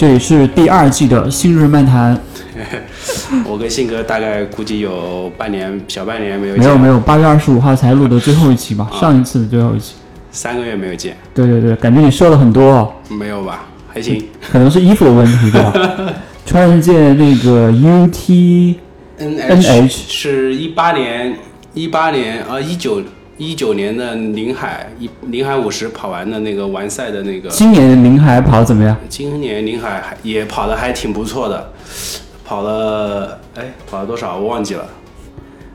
这里是第二季的新日漫谈。我跟信哥大概估计有半年，小半年没有见，没有没有，八月二十五号才录的最后一期吧，啊上一次的最后一期。三个月没有见，对对对，感觉你瘦了很多哦，没有吧？还行。可能是衣服的问题，吧？穿了一件那个 UT NH 是一八年，一八年啊，一九一九年的宁海一宁海五十跑完的那个完赛的那个，今年的宁海跑得怎么样？今年宁海还也跑的还挺不错的，跑了哎跑了多少我忘记了，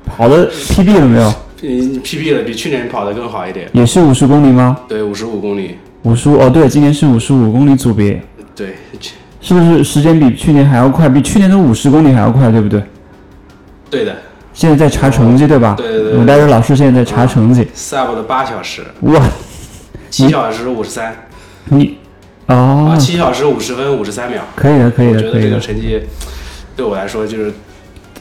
跑了 PB 了没有？嗯 PB 了，比去年跑的更好一点，也是五十公里吗？对，五十五公里，五十五哦，对，今年是五十五公里组别，对，是不是时间比去年还要快？比去年的五十公里还要快，对不对？对的现在在查成绩，对吧？对对对我们带着老师现在在查成绩。，sub 的八小时，哇，七小时五十三。你啊，哦，七小时五十分五十三秒，可以的，可以的，我觉得这个可以的。成绩对我来说就是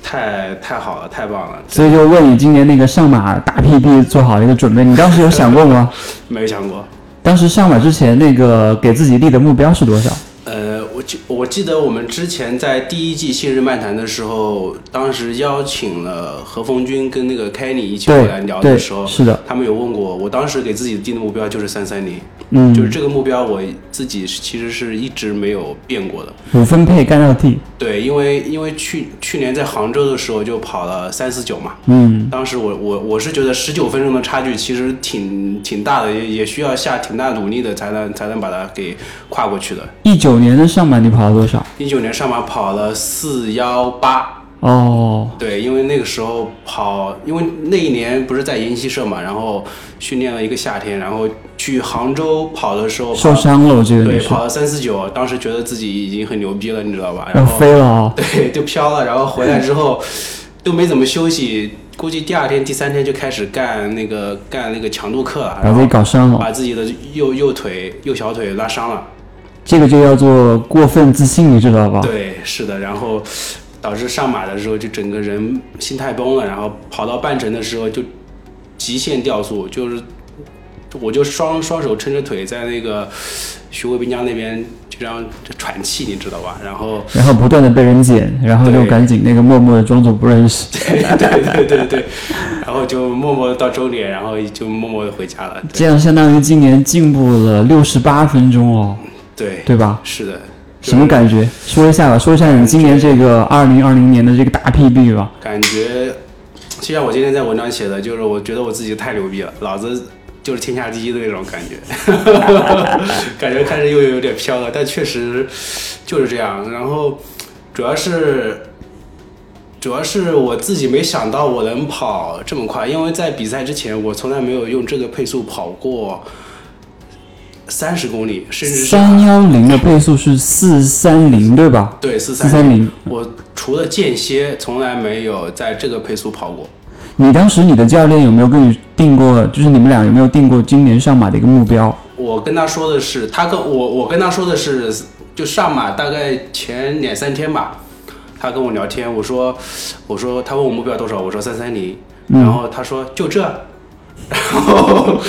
太太好了，太棒了，所以就问你今年那个上马大 PB 做好了一个准备，你当时有想过吗？没有想过。当时上马之前那个给自己立的目标是多少？呃，我记我记得我们之前在第一季《信日漫谈》的时候，当时邀请了何峰军跟那个开尼一起过来聊的时候，是的，他们有问过我，当时给自己定的目标就是三三零，嗯，就是这个目标我自己其实是一直没有变过的。五分配干到地，对，因为因为去去年在杭州的时候就跑了三四九嘛，嗯，当时我我我是觉得十九分钟的差距其实挺挺大的，也也需要下挺大努力的才能才能把它给跨过去的。一九年的上马你跑了多少？一九年上马跑了四幺八，哦，对，因为那个时候跑，因为那一年不是在研习社嘛，然后训练了一个夏天，然后去杭州跑的时候受伤了，我记得对，跑了三四九，当时觉得自己已经很牛逼了，你知道吧？然后飞了哦。对，就飘了，然后回来之后都没怎么休息，估计第二天、第三天就开始干那个干那个强度课了，把自己然后搞伤了，把自己的右右腿、右小腿拉伤了。这个就叫做过分自信，你知道吧？对，是的，然后导致上马的时候就整个人心态崩了，然后跑到半程的时候就极限掉速，就是我就双双手撑着腿在那个 徐汇滨江那边就这样喘气，你知道吧？然后然后不断的被人捡，然后就赶紧那个默默的装作不认识。对对对对对，然后就默默的到终点，然后就默默的回家了。这样相当于今年进步了六十八分钟哦，对，对吧？是的。什么感觉？说一下吧，说一下你今年这个二零二零年的这个大 PB 吧。感觉，就像我今天在文章写的，就是我觉得我自己太牛逼了，老子就是天下第一的那种感觉，感觉开始又有点飘了，但确实就是这样。然后主要是。主要是我自己没想到我能跑这么快，因为在比赛之前我从来没有用这个配速跑过三十公里，甚至三幺零的配速是四三零，对吧？对四四三零。我除了间歇，从来没有在这个配速跑过。你当时你的教练有没有跟你定过？就是你们俩有没有定过今年上马的一个目标？我跟他说的是，他跟我我跟他说的是，就上马大概前两三天吧，他跟我聊天，我说我说他问我目标多少，我说三三零，然后他说就这，然 后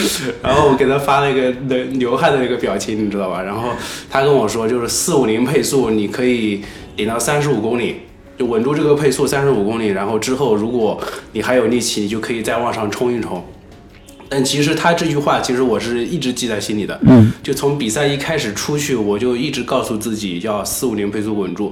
然后我给他发了一个流流汗的那个表情，你知道吧？然后他跟我说就是四五零配速，你可以顶到三十五公里。就稳住这个配速三十五公里，然后之后如果你还有力气，你就可以再往上冲一冲。但其实他这句话，其实我是一直记在心里的。嗯，就从比赛一开始出去，我就一直告诉自己要四五零配速稳住。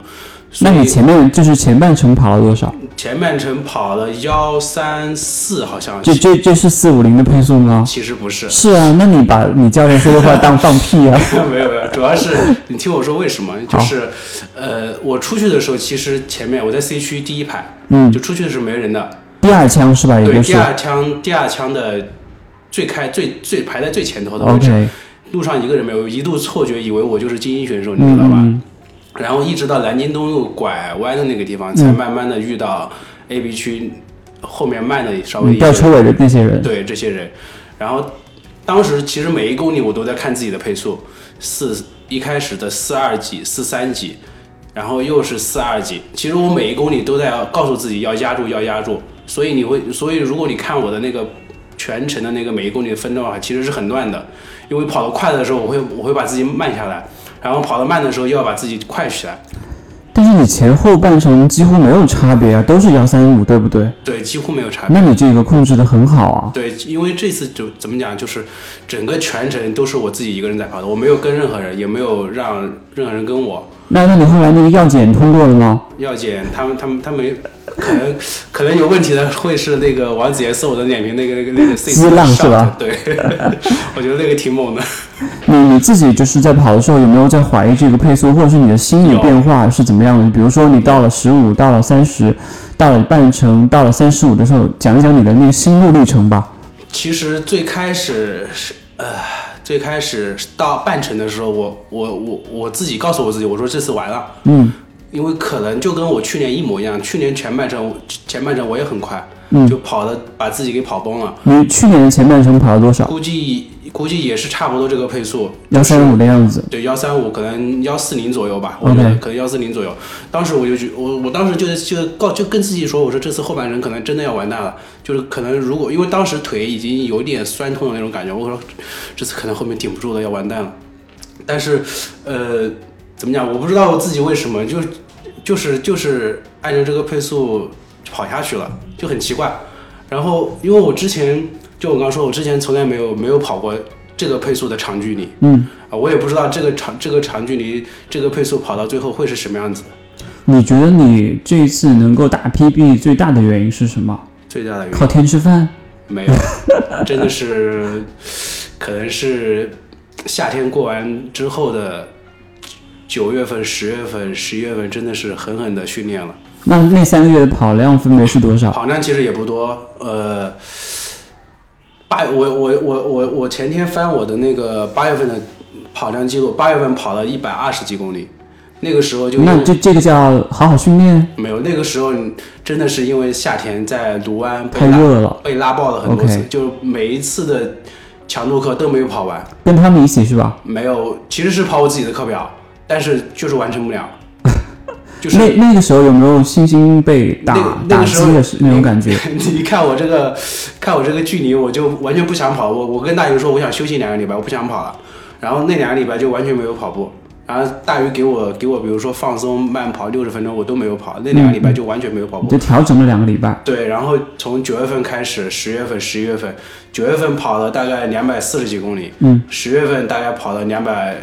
那你前面就是前半程跑了多少？前半程跑了幺三四，好像这这这是四五零的配速吗？其实不是，是啊，那你把你教练说的话当放屁啊？没有没有，主要是你听我说为什么？就是呃，我出去的时候，其实前面我在 C 区第一排，嗯，就出去的时候没人的。第二枪是吧？也对，就是第二枪第二枪的最开最最排在最前头的位置。路上一个人没有，一度错觉以为我就是精英选手，你知道吧？嗯然后一直到南京东路拐弯的那个地方，才慢慢的遇到 A、B 区后面慢的稍微嗯，一些吊车尾的那些人，对这些人。然后当时其实每一公里我都在看自己的配速，四一开始的四二几、四三几，然后又是四二几。其实我每一公里都在告诉自己要压住，要压住。所以你会，所以如果你看我的那个全程的那个每一公里的分段的话，其实是很乱的，因为跑得快的时候，我会我会把自己慢下来，然后跑得慢的时候又要把自己快起来。但是你前后半程几乎没有差别啊，都是幺三五，对不对？对，几乎没有差别。那你这个控制的很好啊。对，因为这次就怎么讲，就是整个全程都是我自己一个人在跑的，我没有跟任何人，也没有让任何人跟我。那那你后来那个药检通过了吗？药检，他们他们他们可能可能有问题的会是那个王子爷送我的脸瓶那个那个那个 C 滋浪是吧？对，我觉得那个挺猛的。你你自己就是在跑的时候有没有在怀疑这个配速，或者是你的心理变化是怎么样的？比如说你到了十五，到了三十，到了半程，到了三十五的时候，讲一讲你的那个心路历程吧。其实最开始是呃，最开始到半程的时候，我我我我自己告诉我自己，我说这次完了。嗯。因为可能就跟我去年一模一样，去年前半程前半程我也很快，嗯，就跑的把自己给跑崩了。你去年的前半程跑了多少？估计估计也是差不多这个配速，幺三五的样子。对，幺三五可能幺四零左右吧，我觉得可能幺四零左右。当时我就觉我我当时就就告就跟自己说，我说这次后半程可能真的要完蛋了，就是可能如果因为当时腿已经有点酸痛的那种感觉，我说这次可能后面顶不住了，要完蛋了。但是呃，怎么讲？我不知道我自己为什么就。就是就是按照这个配速跑下去了，就很奇怪。然后因为我之前就我刚说，我之前从来没有没有跑过这个配速的长距离，嗯，啊，我也不知道这个长这个长距离这个配速跑到最后会是什么样子。你觉得你这一次能够打 PB 最大的原因是什么？最大的原因靠天吃饭？没有，真的是可能是夏天过完之后的。九月份、十月份、十一月份真的是狠狠的训练了。那那三个月的跑量分别是多少？跑量其实也不多，呃，八我我我我我前天翻我的那个八月份的跑量记录，八月份跑了一百二十几公里，那个时候就那这这个叫好好训练？没有，那个时候真的是因为夏天在卢湾太热了，被拉爆了很多次，就每一次的强度课都没有跑完。跟他们一起是吧？没有，其实是跑我自己的课表。但是就是完成不了，就是那那个时候有没有信心被打打击的那种感觉？你看我这个，看我这个距离，我就完全不想跑。我我跟大鱼说，我想休息两个礼拜，我不想跑了。然后那两个礼拜就完全没有跑步。然后大鱼给我给我，比如说放松慢跑六十分钟，我都没有跑。那两个礼拜就完全没有跑步。就调整了两个礼拜。对，然后从九月份开始，十月份、十一月份，九月份跑了大概两百四十几公里，嗯，十月份大概跑了两百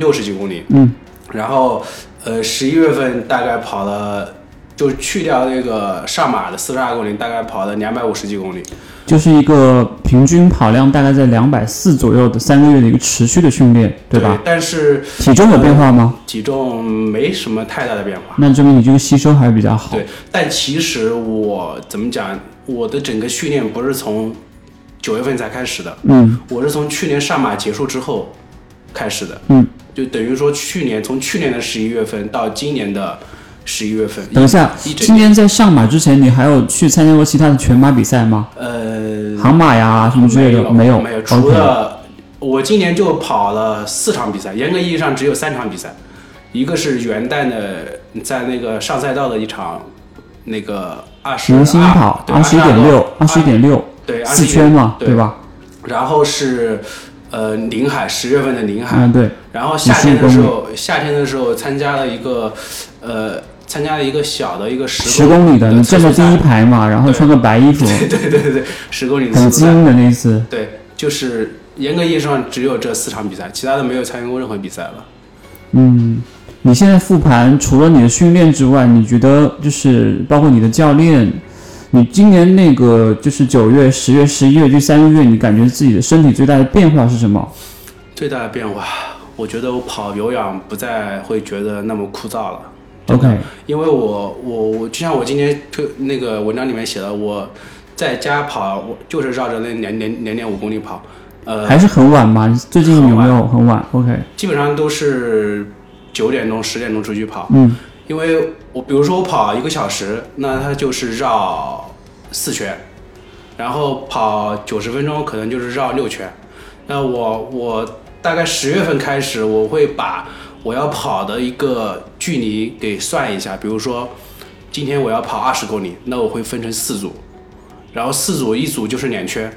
六十几公里，嗯。然后，呃，十一月份大概跑了，就去掉那个上马的四十二公里，大概跑了两百五十几公里，就是一个平均跑量大概在两百四左右的三个月的一个持续的训练，对吧？但是体重有变化吗？体重没什么太大的变化。那证明你这个吸收还是比较好。对，但其实我怎么讲，我的整个训练不是从九月份才开始的，嗯，我是从去年上马结束之后开始的，嗯。就等于说，去年从去年的十一月份到今年的十一月份。等一下，今年在上马之前，你还有去参加过其他的全马比赛吗？呃，航马呀什么之类的没有，没有。除了我今年就跑了四场比赛，严格意义上只有三场比赛，一个是元旦的，在那个上赛道的一场，那个二十明星跑二十一点六，二十一点六，对，四圈嘛，对吧？然后是。呃，临海十月份的临海，嗯对，然后夏天的时候，夏天的时候参加了一个，呃，参加了一个小的一个十十公里的，你站在第一排嘛，然后穿个白衣服，对对对对对，十公里很精英的那一次，对，就是严格意义上只有这四场比赛，其他的没有参与过任何比赛了。嗯，你现在复盘，除了你的训练之外，你觉得就是包括你的教练？你今年那个就是九月、十月、十一月这三个月，你感觉自己的身体最大的变化是什么？最大的变化，我觉得我跑有氧不再会觉得那么枯燥了。OK，因为我我我就像我今天推那个文章里面写的，我在家跑，我就是绕着那两两两点五公里跑。呃，还是很晚吗？最近有没有很晚？OK，基本上都是九点钟、十点钟出去跑。嗯。因为我比如说我跑一个小时，那它就是绕四圈，然后跑九十分钟可能就是绕六圈。那我我大概十月份开始，我会把我要跑的一个距离给算一下。比如说今天我要跑二十公里，那我会分成四组，然后四组一组就是两圈。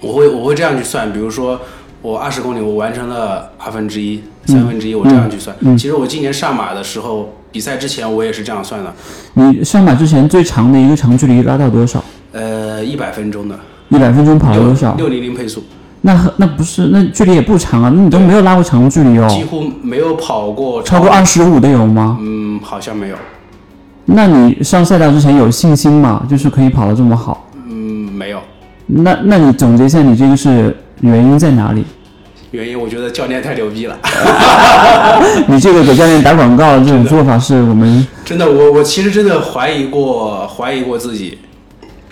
我会我会这样去算，比如说我二十公里我完成了二分之一、三分之一，我这样去算。其实我今年上马的时候，比赛之前我也是这样算的。你上马之前最长的一个长距离拉到多少？呃，一百分钟的，一百分钟跑了多少？六零零配速，那那不是那距离也不长啊，那你都没有拉过长距离哦。几乎没有跑过超过二十五的有吗？嗯，好像没有。那你上赛道之前有信心吗？就是可以跑得这么好？嗯，没有。那那你总结一下，你这个是原因在哪里？原因我觉得教练太牛逼了。你这个给教练打广告这种做法是我们 真的，我我其实真的怀疑过，怀疑过自己。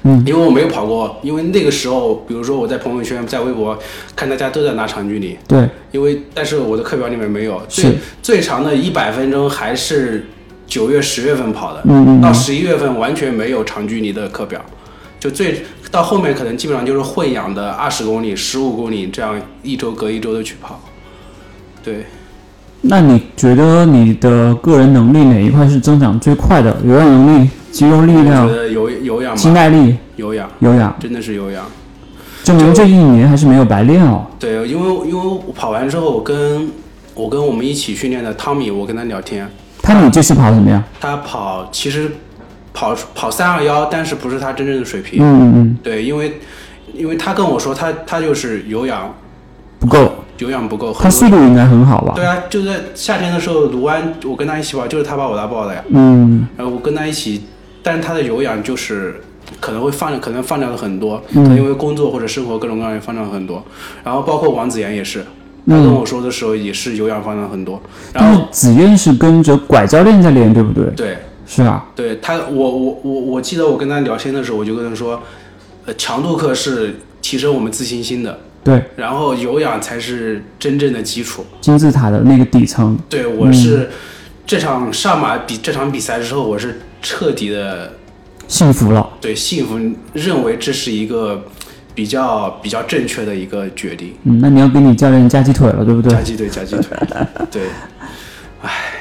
嗯，因为我没有跑过，因为那个时候，比如说我在朋友圈、在微博看大家都在拿长距离。对。因为但是我的课表里面没有，最最长的一百分钟还是九月、十月份跑的。嗯嗯嗯到十一月份完全没有长距离的课表，就最到后面可能基本上就是会养的二十公里、十五公里这样一周隔一周的去跑。对，那你觉得你的个人能力哪一块是增长最快的？有氧能力、肌肉力量有有氧肌，耐力、有氧有氧，真的是有氧。证明这一年还是没有白练哦。对，因为因为我跑完之后，我跟我跟我们一起训练的汤米，我跟他聊天，汤米这次跑得怎么样？他跑其实跑跑三二幺，但是不是他真正的水平。嗯嗯对，因为因为他跟我说，他他就是有氧嗯，不够，有氧不够，他速度应该很好吧？对啊，就在夏天的时候，卢湾我跟他一起跑，就是他把我拉爆的呀。嗯然后我跟他一起，但是他的有氧就是可能会放，可能放掉了很多，嗯可能因为工作或者生活各种各样的放掉了很多。然后包括王子妍也是，他嗯跟我说的时候也是有氧放掉了很多。然后子燕是跟着拐教练在练，对不对？对是啊，对，他我我我我记得我跟他聊天的时候，我就跟他说，呃，强度课是提升我们自信心的，对，然后有氧才是真正的基础。金字塔的那个底层。对我是、这场上马比这场比赛之后，我是彻底的幸福了，对幸福，认为这是一个比较比较正确的一个决定。嗯，那你要给你教练加鸡腿了，对不对夹？鸡腿，夹鸡腿。对，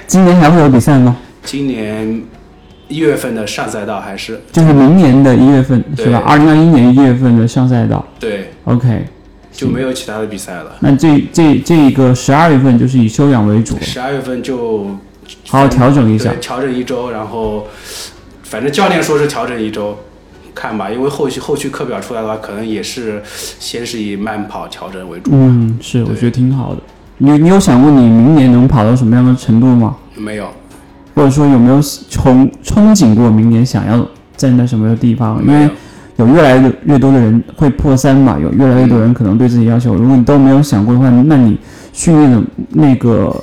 今年还会有比赛吗？今年一月份的上赛道还是就是明年的一月份是吧？二零二一年一月份的上赛道对，，OK。就没有其他的比赛了。那这这这一个十二月份就是以休养为主，十二月份就好好调整一下，。调整一周，然后反正教练说是调整一周，看吧，因为后续后续课表出来的话，可能也是先是以慢跑调整为主。嗯，是，我觉得挺好的。你你有想过你明年能跑到什么样的程度吗？没有，或者说有没有憧憧憬过明年想要站在什么地方？因为有。有越来越越多的人会破三嘛，有越来越多人可能对自己要求，如果你都没有想过的话，那你训练的那个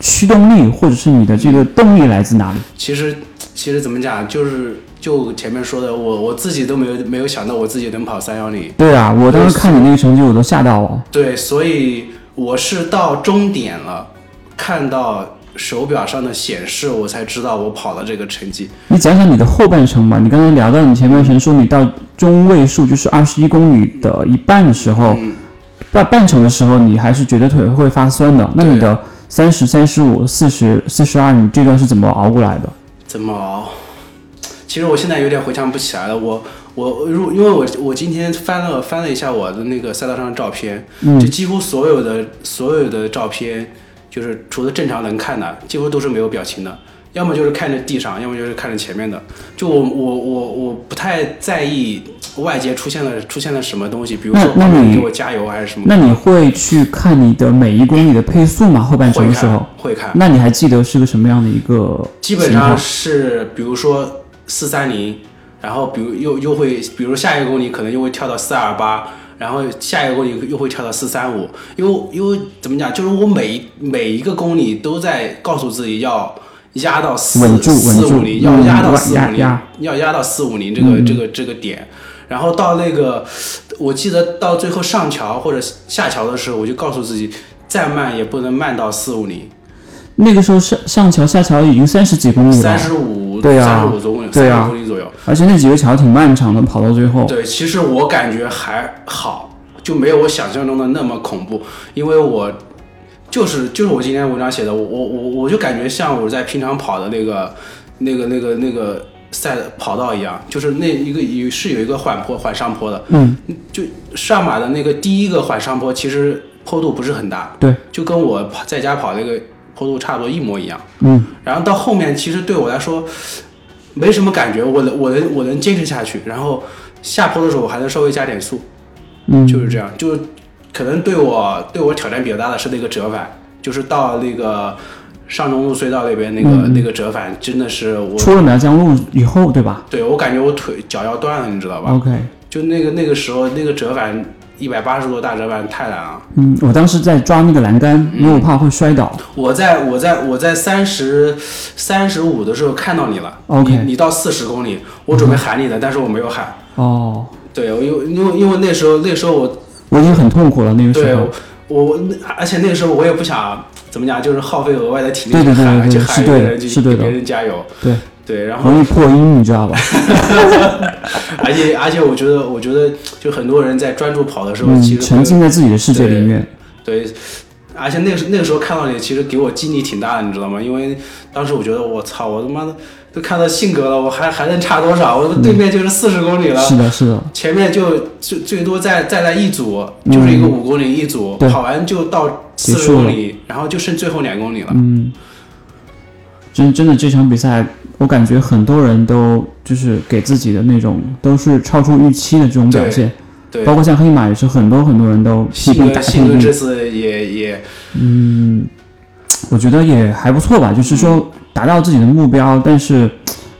驱动力或者是你的这个动力来自哪里？其实其实怎么讲，就是就前面说的，我我自己都没有没有想到我自己能跑三幺零。对啊，我当时看你那个成绩，我都吓到了。对，所以我是到终点了，看到手表上的显示，我才知道我跑了这个成绩。你讲讲你的后半程吧。你刚才聊到你前半程说你到中位数就是二十一公里的一半的时候，嗯半半程的时候你还是觉得腿会发酸的。那你的三十三十五、四十四十二，你这段是怎么熬过来的？怎么熬？其实我现在有点回想不起来了。我我如因为我我今天翻了翻了一下我的那个赛道上的照片，嗯就几乎所有的所有的照片，就是除了正常能看的，几乎都是没有表情的。要么就是看着地上，要么就是看着前面的。就我我我我不太在意外界出现了出现了什么东西，比如说那那你旁边给我加油还是什么。那你会去看你的每一公里的配速吗？后半程的时候，会看，那你还记得是个什么样的一个基本上是，比如说四三零，然后比如又又会，比如下一个公里可能又会跳到四二八，然后下一个公里又会跳到四三五，因为因为怎么讲，就是我每一每一个公里都在告诉自己要压到四四五零，要压到嗯四五零要压到四五零这个、嗯这个这个点。然后到那个，我记得到最后上桥或者下桥的时候，我就告诉自己，再慢也不能慢到四五零。那个时候上上桥下桥已经三十几公里了，三十五，对啊三十五左右，对啊。三十公里左右。而且那几个桥挺漫长的，跑到最后，对，其实我感觉还好，就没有我想象中的那么恐怖，因为我就是就是我今天文章写的，我我我我就感觉像我在平常跑的那个那个那个那个赛跑道一样，就是那一个有是有一个缓坡缓上坡的，嗯，就上马的那个第一个缓上坡，其实坡度不是很大，对，就跟我跑在家跑那个坡度差不多一模一样。嗯，然后到后面其实对我来说没什么感觉，我能我能我能坚持下去，然后下坡的时候我还能稍微加点速，嗯，就是这样，就可能对我对我挑战比较大的是那个折返，就是到那个上中路隧道那边那个、那个折返，真的是我出了苗江路以后，对吧对我感觉我腿脚要断了，你知道吧？？OK，就那个那个时候那个折返一百八十度大折弯太难了。嗯，我当时在抓那个栏杆，因为我怕会摔倒。我在我在我在三十三十五的时候看到你了 OK 你你到四十公里，我准备喊你的，但是我没有喊。哦，对，我因为因为因为那时候那时候我我已经很痛苦了那个时对候。我我而且那个时候我也不想怎么讲，就是耗费额外的体力去喊去喊人去给别人加油。对对，然后容易破音，你知道吧？而且而且我觉得我觉得就很多人在专注跑的时候，嗯其，实沉浸在自己的世界里面。对，而且那个时那个时候看到你，其实给我激励挺大的，你知道吗？因为当时我觉得我操，我他妈的都看到性格了，我还还能差多少？我对面就是四十公里了，是的，是的，前面就最最多再再来一组，就是一个五公里一组，对跑完就到四十公里，然后就剩最后两公里了。嗯，真真的这场比赛，我感觉很多人都就是给自己的那种都是超出预期的这种表现，对，包括像黑马也是很多很多人都这次也也嗯，我觉得也还不错吧，就是说达到自己的目标，但是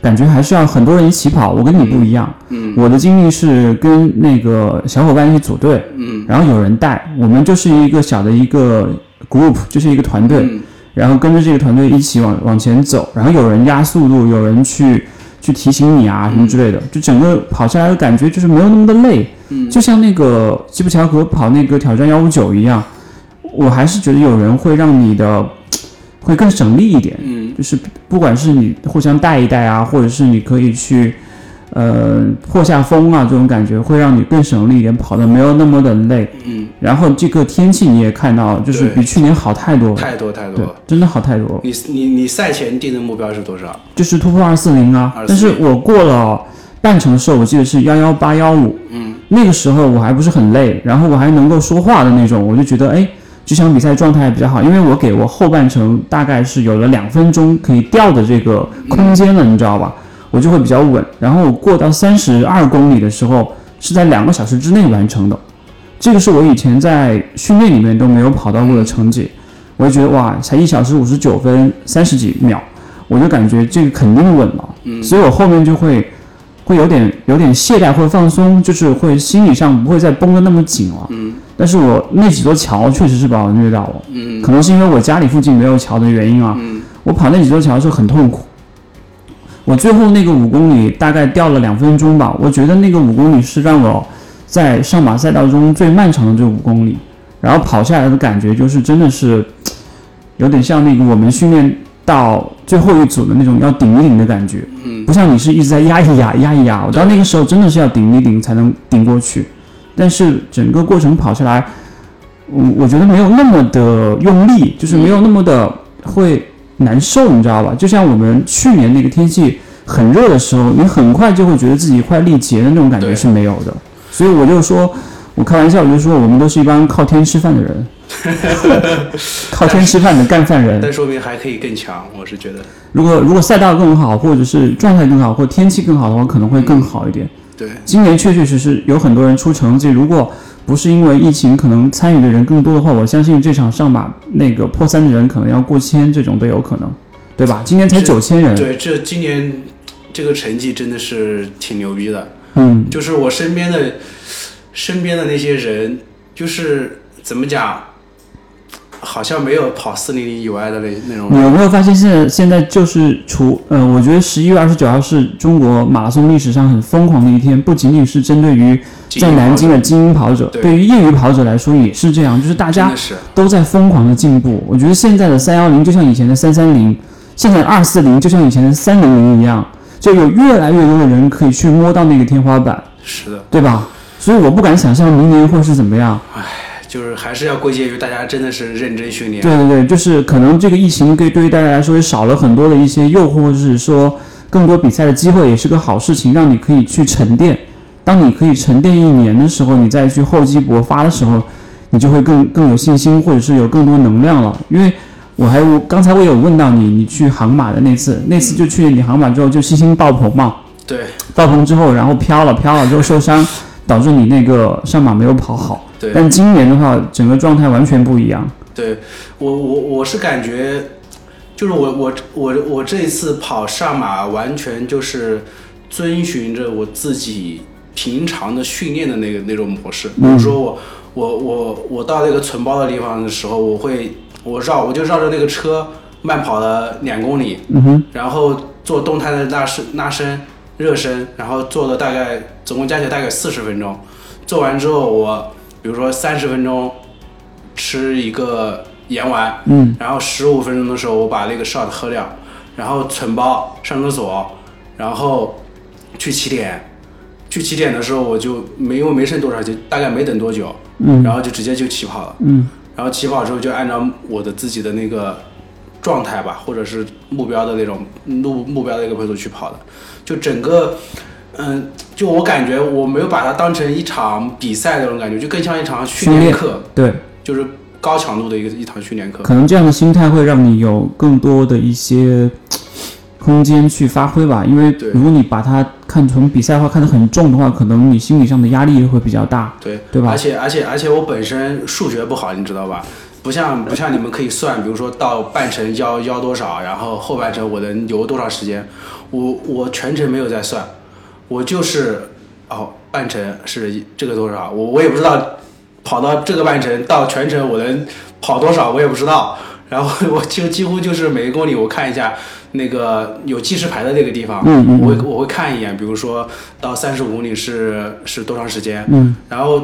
感觉还是要很多人一起跑。我跟你不一样，嗯。我的经历是跟那个小伙伴一起组队，嗯。然后有人带，我们就是一个小的一个 group，就是一个团队，嗯然后跟着这个团队一起往往前走，然后有人压速度，有人去去提醒你啊什么之类的，就整个跑下来的感觉就是没有那么的累，嗯。就像那个基普乔格跑那个挑战幺五九一样，我还是觉得有人会让你的会更省力一点，嗯。就是不管是你互相带一带啊，或者是你可以去呃破下风啊，这种感觉会让你更省力一点，跑的没有那么的累。嗯，然后这个天气你也看到了，就是比去年好太多了，太多太多对了。，真的好太多了。你你你赛前定的目标是多少？就是突破二四零啊240，但是我过了半程的时候，我记得是幺幺八幺五，嗯，那个时候我还不是很累，然后我还能够说话的那种，我就觉得哎，这场比赛状态比较好，因为我给我后半程大概是有了两分钟可以掉的这个空间了，你知道吧？我就会比较稳。然后我过到三十二公里的时候，是在两个小时之内完成的，这个是我以前在训练里面都没有跑到过的成绩，我就觉得哇，才一小时五十九分三十几秒，我就感觉这个肯定稳了，嗯所以我后面就会会有点有点懈怠或者放松，就是会心理上不会再绷得那么紧了。嗯但是我那几座桥确实是把我虐到了，嗯可能是因为我家里附近没有桥的原因啊。嗯我跑那几座桥的时候很痛苦，我最后那个五公里大概掉了两分钟吧，我觉得那个五公里是让我在上马赛道中最漫长的这五公里，然后跑下来的感觉就是真的是有点像那个我们训练到最后一组的那种要顶一顶的感觉，嗯。不像你是一直在压一压压一压，我到那个时候真的是要顶一顶才能顶过去，但是整个过程跑下来，我我觉得没有那么的用力，就是没有那么的会难受，你知道吧？就像我们去年那个天气很热的时候，你很快就会觉得自己快力竭的那种感觉是没有的，所以我就说，我开玩笑我就说我们都是一帮靠天吃饭的人，靠天吃饭的干饭人。但说明还可以更强，我是觉得。如果如果赛道更好，或者是状态更好，或天气更好的话，可能会更好一点。对，今年确确实实有很多人出成绩，如果不是因为疫情，可能参与的人更多的话，我相信这场上马那个破三的人可能要过千，这种都有可能，对吧？今年才是九千人，对，这今年这个成绩真的是挺牛逼的。嗯，就是我身边的身边的那些人，就是怎么讲，好像没有跑四零零以外的那那种你有没有发现现在现在就是除呃，我觉得十一月二十九号是中国马拉松历史上很疯狂的一天，不仅仅是针对于在南京的精英跑者，对对于业余跑者来说也是这样，就是大家都在疯狂的进步。我觉得现在的三幺零就像以前的三三零，现在二四零就像以前的三零零一样，就有越来越多的人可以去摸到那个天花板，是的，对吧？所以我不敢想象明年会是怎么样。唉就是还是要归结于大家真的是认真训练。对对对，就是可能这个疫情对对于大家来说也少了很多的一些诱惑，或者是说更多比赛的机会，也是个好事情，让你可以去沉淀。当你可以沉淀一年的时候，你再去厚积薄发的时候，你就会更更有信心，或者是有更多能量了。因为我还我刚才我有问到你，你去航马的那次，那次就去你航马之后就信心爆棚嘛，对爆棚之后然后飘了飘了之后受伤，导致你那个上马没有跑好。对但今年的话，整个状态完全不一样。对，我我我是感觉，就是我我我我这一次跑上马，完全就是遵循着我自己平常的训练的那个那种模式。比如说我我我我到那个存包的地方的时候，我会我绕我就绕着那个车慢跑了两公里，嗯，然后做动态的拉伸拉伸热身，然后做了大概总共加起来大概四十分钟。做完之后，我比如说三十分钟吃一个盐丸，嗯，然后十五分钟的时候我把那个 shot 喝掉，然后存包上厕所，然后去起点。去起点的时候我就没因为没剩多少，就大概没等多久，嗯然后就直接就起跑了。嗯然后起跑之后就按照我的自己的那个状态吧，或者是目标的那种目目标的一个配速去跑的，就整个，嗯，就我感觉我没有把它当成一场比赛那种感觉，就更像一场训练课，对，就是高强度的一个一堂训练课。可能这样的心态会让你有更多的一些空间去发挥吧。因为如果你把它看成比赛的话，看得很重的话，可能你心理上的压力也会比较大。对对吧而且而且而且我本身数学不好，你知道吧？不像不像你们可以算，比如说到半程要要多少，然后后半程我能游多少时间，我我全程没有在算，我就是哦半程是这个多少，我我也不知道跑到这个半程到全程我能跑多少，我也不知道。然后 我就几乎就是每一公里我看一下那个有计时牌的那个地方，嗯嗯我会我会看一眼，比如说到三十五公里是是多长时间，嗯然后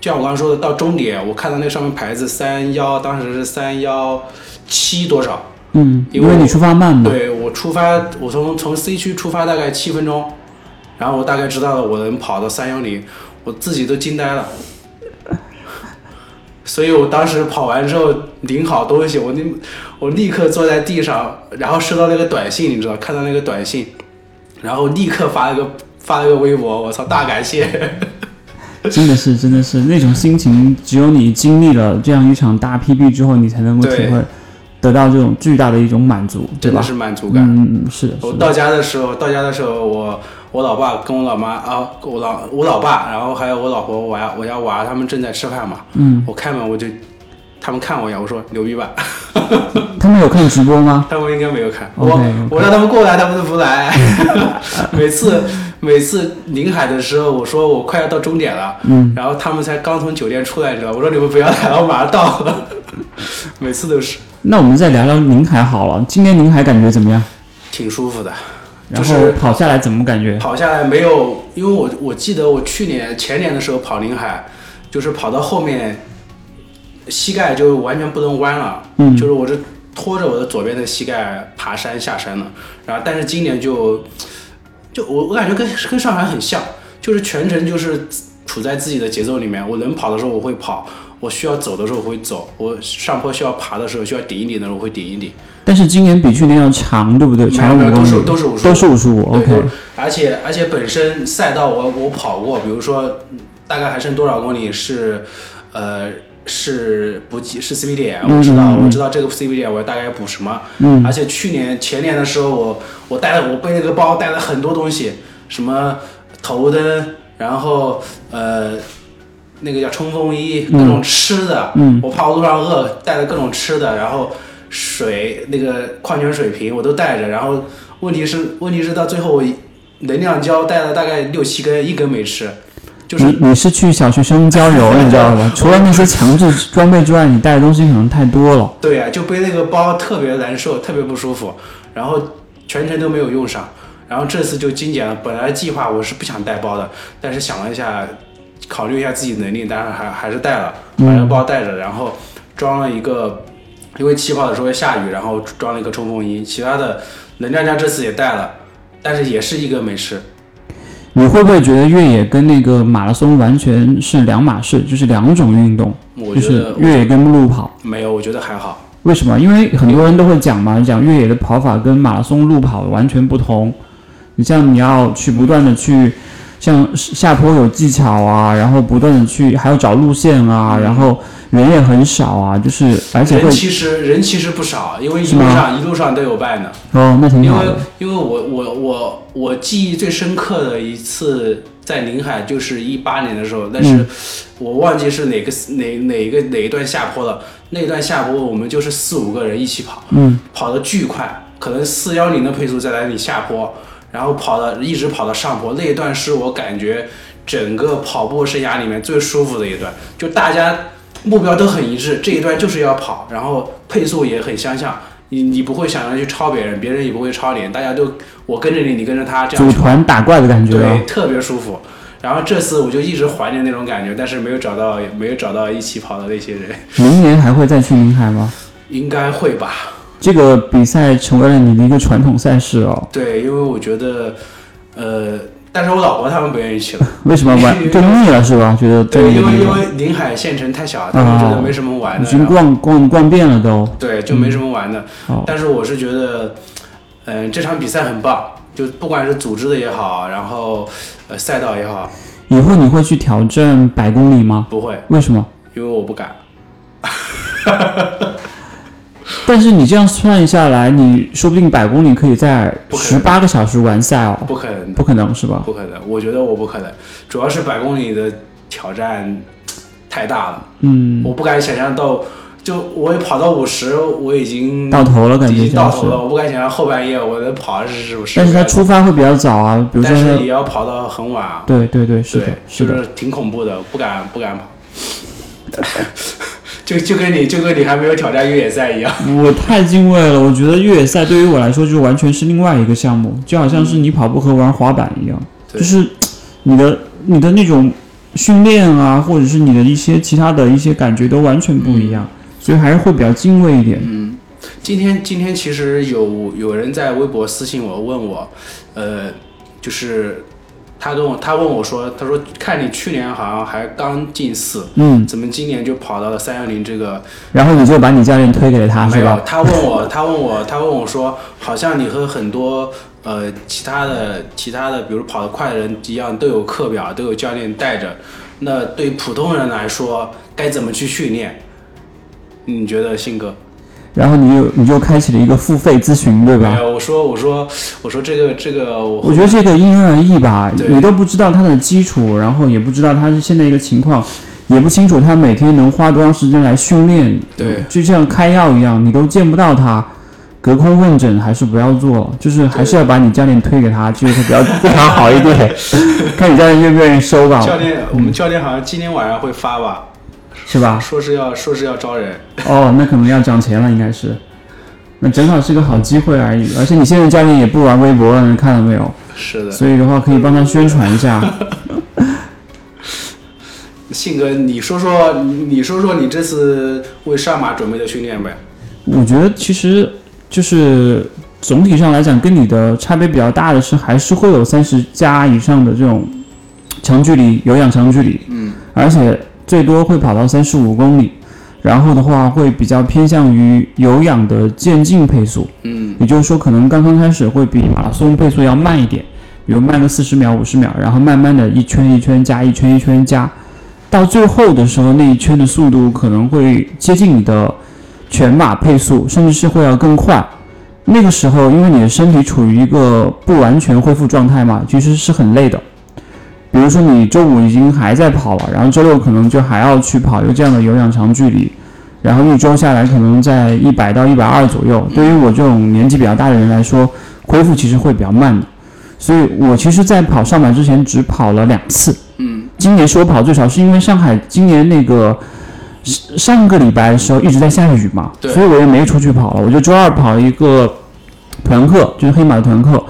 就像我刚刚说的，到终点我看到那上面牌子三幺，当时是三幺七多少？嗯，因为因为你出发慢嘛。对我出发，我从从 C 区出发大概七分钟，然后我大概知道了我能跑到三幺零，我自己都惊呆了。所以我当时跑完之后领好东西，我那我立刻坐在地上，然后收到那个短信，你知道，看到那个短信，然后立刻发了个发了个微博，我操，大感谢。真的是，真的是那种心情，只有你经历了这样一场大 PB 之后，你才能够体会，得到这种巨大的一种满足？真的是满足感。嗯，嗯是，是的。我到家的时候，到家的时候，我我老爸跟我老妈啊，我老我老爸，然后还有我老婆、我家我家娃他们正在吃饭嘛。嗯，我开门我就，他们看我一眼，我说牛逼吧，他们有看直播吗？他们应该没有看。我我让他们过来，他们都不来。每次每次临海的时候，我说我快要到终点了，嗯，然后他们才刚从酒店出来，你知道，我说你们不要来了，我马上到了。每次都是那我们再聊聊临海好了。今年临海感觉怎么样？挺舒服的。然后就是跑下来怎么感觉？跑下来没有，因为我我记得我去年前年的时候跑临海，就是跑到后面，膝盖就完全不能弯了，嗯就是我这拖着我的左边的膝盖爬山下山了，然后但是今年就，就我我感觉跟跟上海很像，就是全程就是处在自己的节奏里面，我能跑的时候我会跑，我需要走的时候我会走，我上坡需要爬的时候需要顶一顶的时候我会顶一顶。但是今年比去年要长，对不对？长五公里，没有都是都是55都是五十五。OK，而且而且本身赛道我我跑过，比如说嗯大概还剩多少公里是，呃是补给是 CP 点，我知道、我知道这个 CP 点我大概补什么，嗯而且去年前年的时候我我带了我背了个包带了很多东西，什么头灯，然后呃。那个叫冲锋衣，各种吃的，嗯我怕我路上饿，带了各种吃的，然后水那个矿泉水瓶我都带着，然后问题是问题是到最后我能量胶带了大概六七根，一根没吃，就是你你是去小学生郊游，你知道吧？除了那些强制装备之外，你带的东西可能太多了。对呀、就背那个包特别难受，特别不舒服，然后全程都没有用上，然后这次就精简了。本来计划我是不想带包的，但是想了一下，考虑一下自己能力，当然还还是带了，把这个包带着，然后装了一个，因为起跑的时候会下雨，然后装了一个冲锋衣，其他的能量胶这次也带了，但是也是一个没吃。你会不会觉得越野跟那个马拉松完全是两码事，就是两种运动？就是我觉得越野跟路跑。没有，我觉得还好。为什么？因为很多人都会讲嘛，讲越野的跑法跟马拉松路跑完全不同。你像你要去不断的去，像下坡有技巧啊，然后不断的去还要找路线啊，然后人也很少啊，就是而且人其实人其实不少，因为一路上一路上都有伴的。哦，那挺因为好的。因为我我我我记忆最深刻的一次在宁海就是一八年的时候，但是嗯我忘记是哪个哪哪一个哪一段下坡了。那段下坡我们就是四五个人一起跑，嗯，跑得巨快，可能四幺零的配速在那里下坡，然后跑到一直跑到上坡，那一段是我感觉整个跑步生涯里面最舒服的一段，就大家目标都很一致，这一段就是要跑，然后配速也很相像。你你不会想要去超别人，别人也不会超你，大家都我跟着你，你跟着他，这样组团打怪的感觉啊对，。特别舒服。然后这次我就一直怀念那种感觉，但是没有找到，没有找到一起跑的那些人，明年还会再去宁海吗？应该会吧？这个比赛成为了你的一个传统赛事哦。对，因为我觉得，呃，但是我老婆他们不愿意去了，为什么玩 就腻了是吧？觉得对，因为因为临海县城太小，他们觉得没什么玩的，已经逛逛逛遍了都。对，就没什么玩的。哦但是我是觉得，嗯、这场比赛很棒，就不管是组织的也好，然后呃赛道也好，以后你会去挑战百公里吗？不会，为什么？因为我不敢。但是你这样算下来，你说不定百公里可以在十八个小时完赛哦。不可能，不可能是吧？不可能，我觉得我不可能，主要是百公里的挑战太大了，嗯，我不敢想象到，就我也跑到五十，我已经到头了感觉已。经到头了，我不敢想象后半夜我能跑是是不是？但是他出发会比较早啊，比如说但是，也要跑到很晚啊，对对对，是的对，，是的。就是挺恐怖的，不敢不敢跑。就就跟你就跟你还没有挑战越野赛一样，我太敬畏了，我觉得越野赛对于我来说就完全是另外一个项目，就好像是你跑步和玩滑板一样，对。就是你的你的那种训练啊，或者是你的一些其他的一些感觉都完全不一样，所以还是会比较敬畏一点。嗯。今天今天其实有有人在微博私信我问我，呃，就是他跟我他问我说，他说看你去年好像还刚进四，嗯，怎么今年就跑到了三幺零这个？然后你就把你教练推给了他，没有是吧？，他问我他问我他问我说，好像你和很多呃其他的其他的，比如跑得快的人一样，都有课表，都有教练带着。那对普通人来说，该怎么去训练？你觉得，信哥？然后你就你就开启了一个付费咨询，对吧？没有，我说我说我说这个这个我我觉得这个因人而异吧，对。你都不知道他的基础，然后也不知道他是现在一个情况，也不清楚他每天能花多长时间来训练，对，就像开药一样，你都见不到他，隔空问诊还是不要做，就是还是要把你教练推给他，就是会比较对他好一点，看你教练愿不愿意收吧，教练，我们教练好像今天晚上会发吧，是吧？说是要说是要招人，哦，那可能要涨钱了，应该是，那正好是个好机会而已，而且你现在教练也不玩微博了，你看到没有？是的。所以的话可以帮他宣传一下。信哥，你说说你说说你这次为上马准备的训练呗？我觉得其实就是总体上来讲，跟你的差别比较大的是，还是会有三十加以上的这种长距离有氧长距离，嗯，而且最多会跑到三十五公里，然后的话会比较偏向于有氧的渐进配速，嗯也就是说可能刚刚开始会比马拉松配速要慢一点，比如慢个四十秒、五十秒，然后慢慢的一圈一圈加，一圈一圈加，到最后的时候那一圈的速度可能会接近你的全马配速，甚至是会要更快。那个时候，因为你的身体处于一个不完全恢复状态嘛，其实是很累的。比如说你周五已经还在跑了，然后周六可能就还要去跑一个这样的有氧长距离，然后一周下来可能在一百到一百二左右。对于我这种年纪比较大的人来说，恢复其实会比较慢的。所以我其实，在跑上马之前只跑了两次。嗯今年是我跑最少，是因为上海今年那个上上个礼拜的时候一直在下雨嘛，所以我也没出去跑了。我就周二跑了一个团课，就是黑马的团课，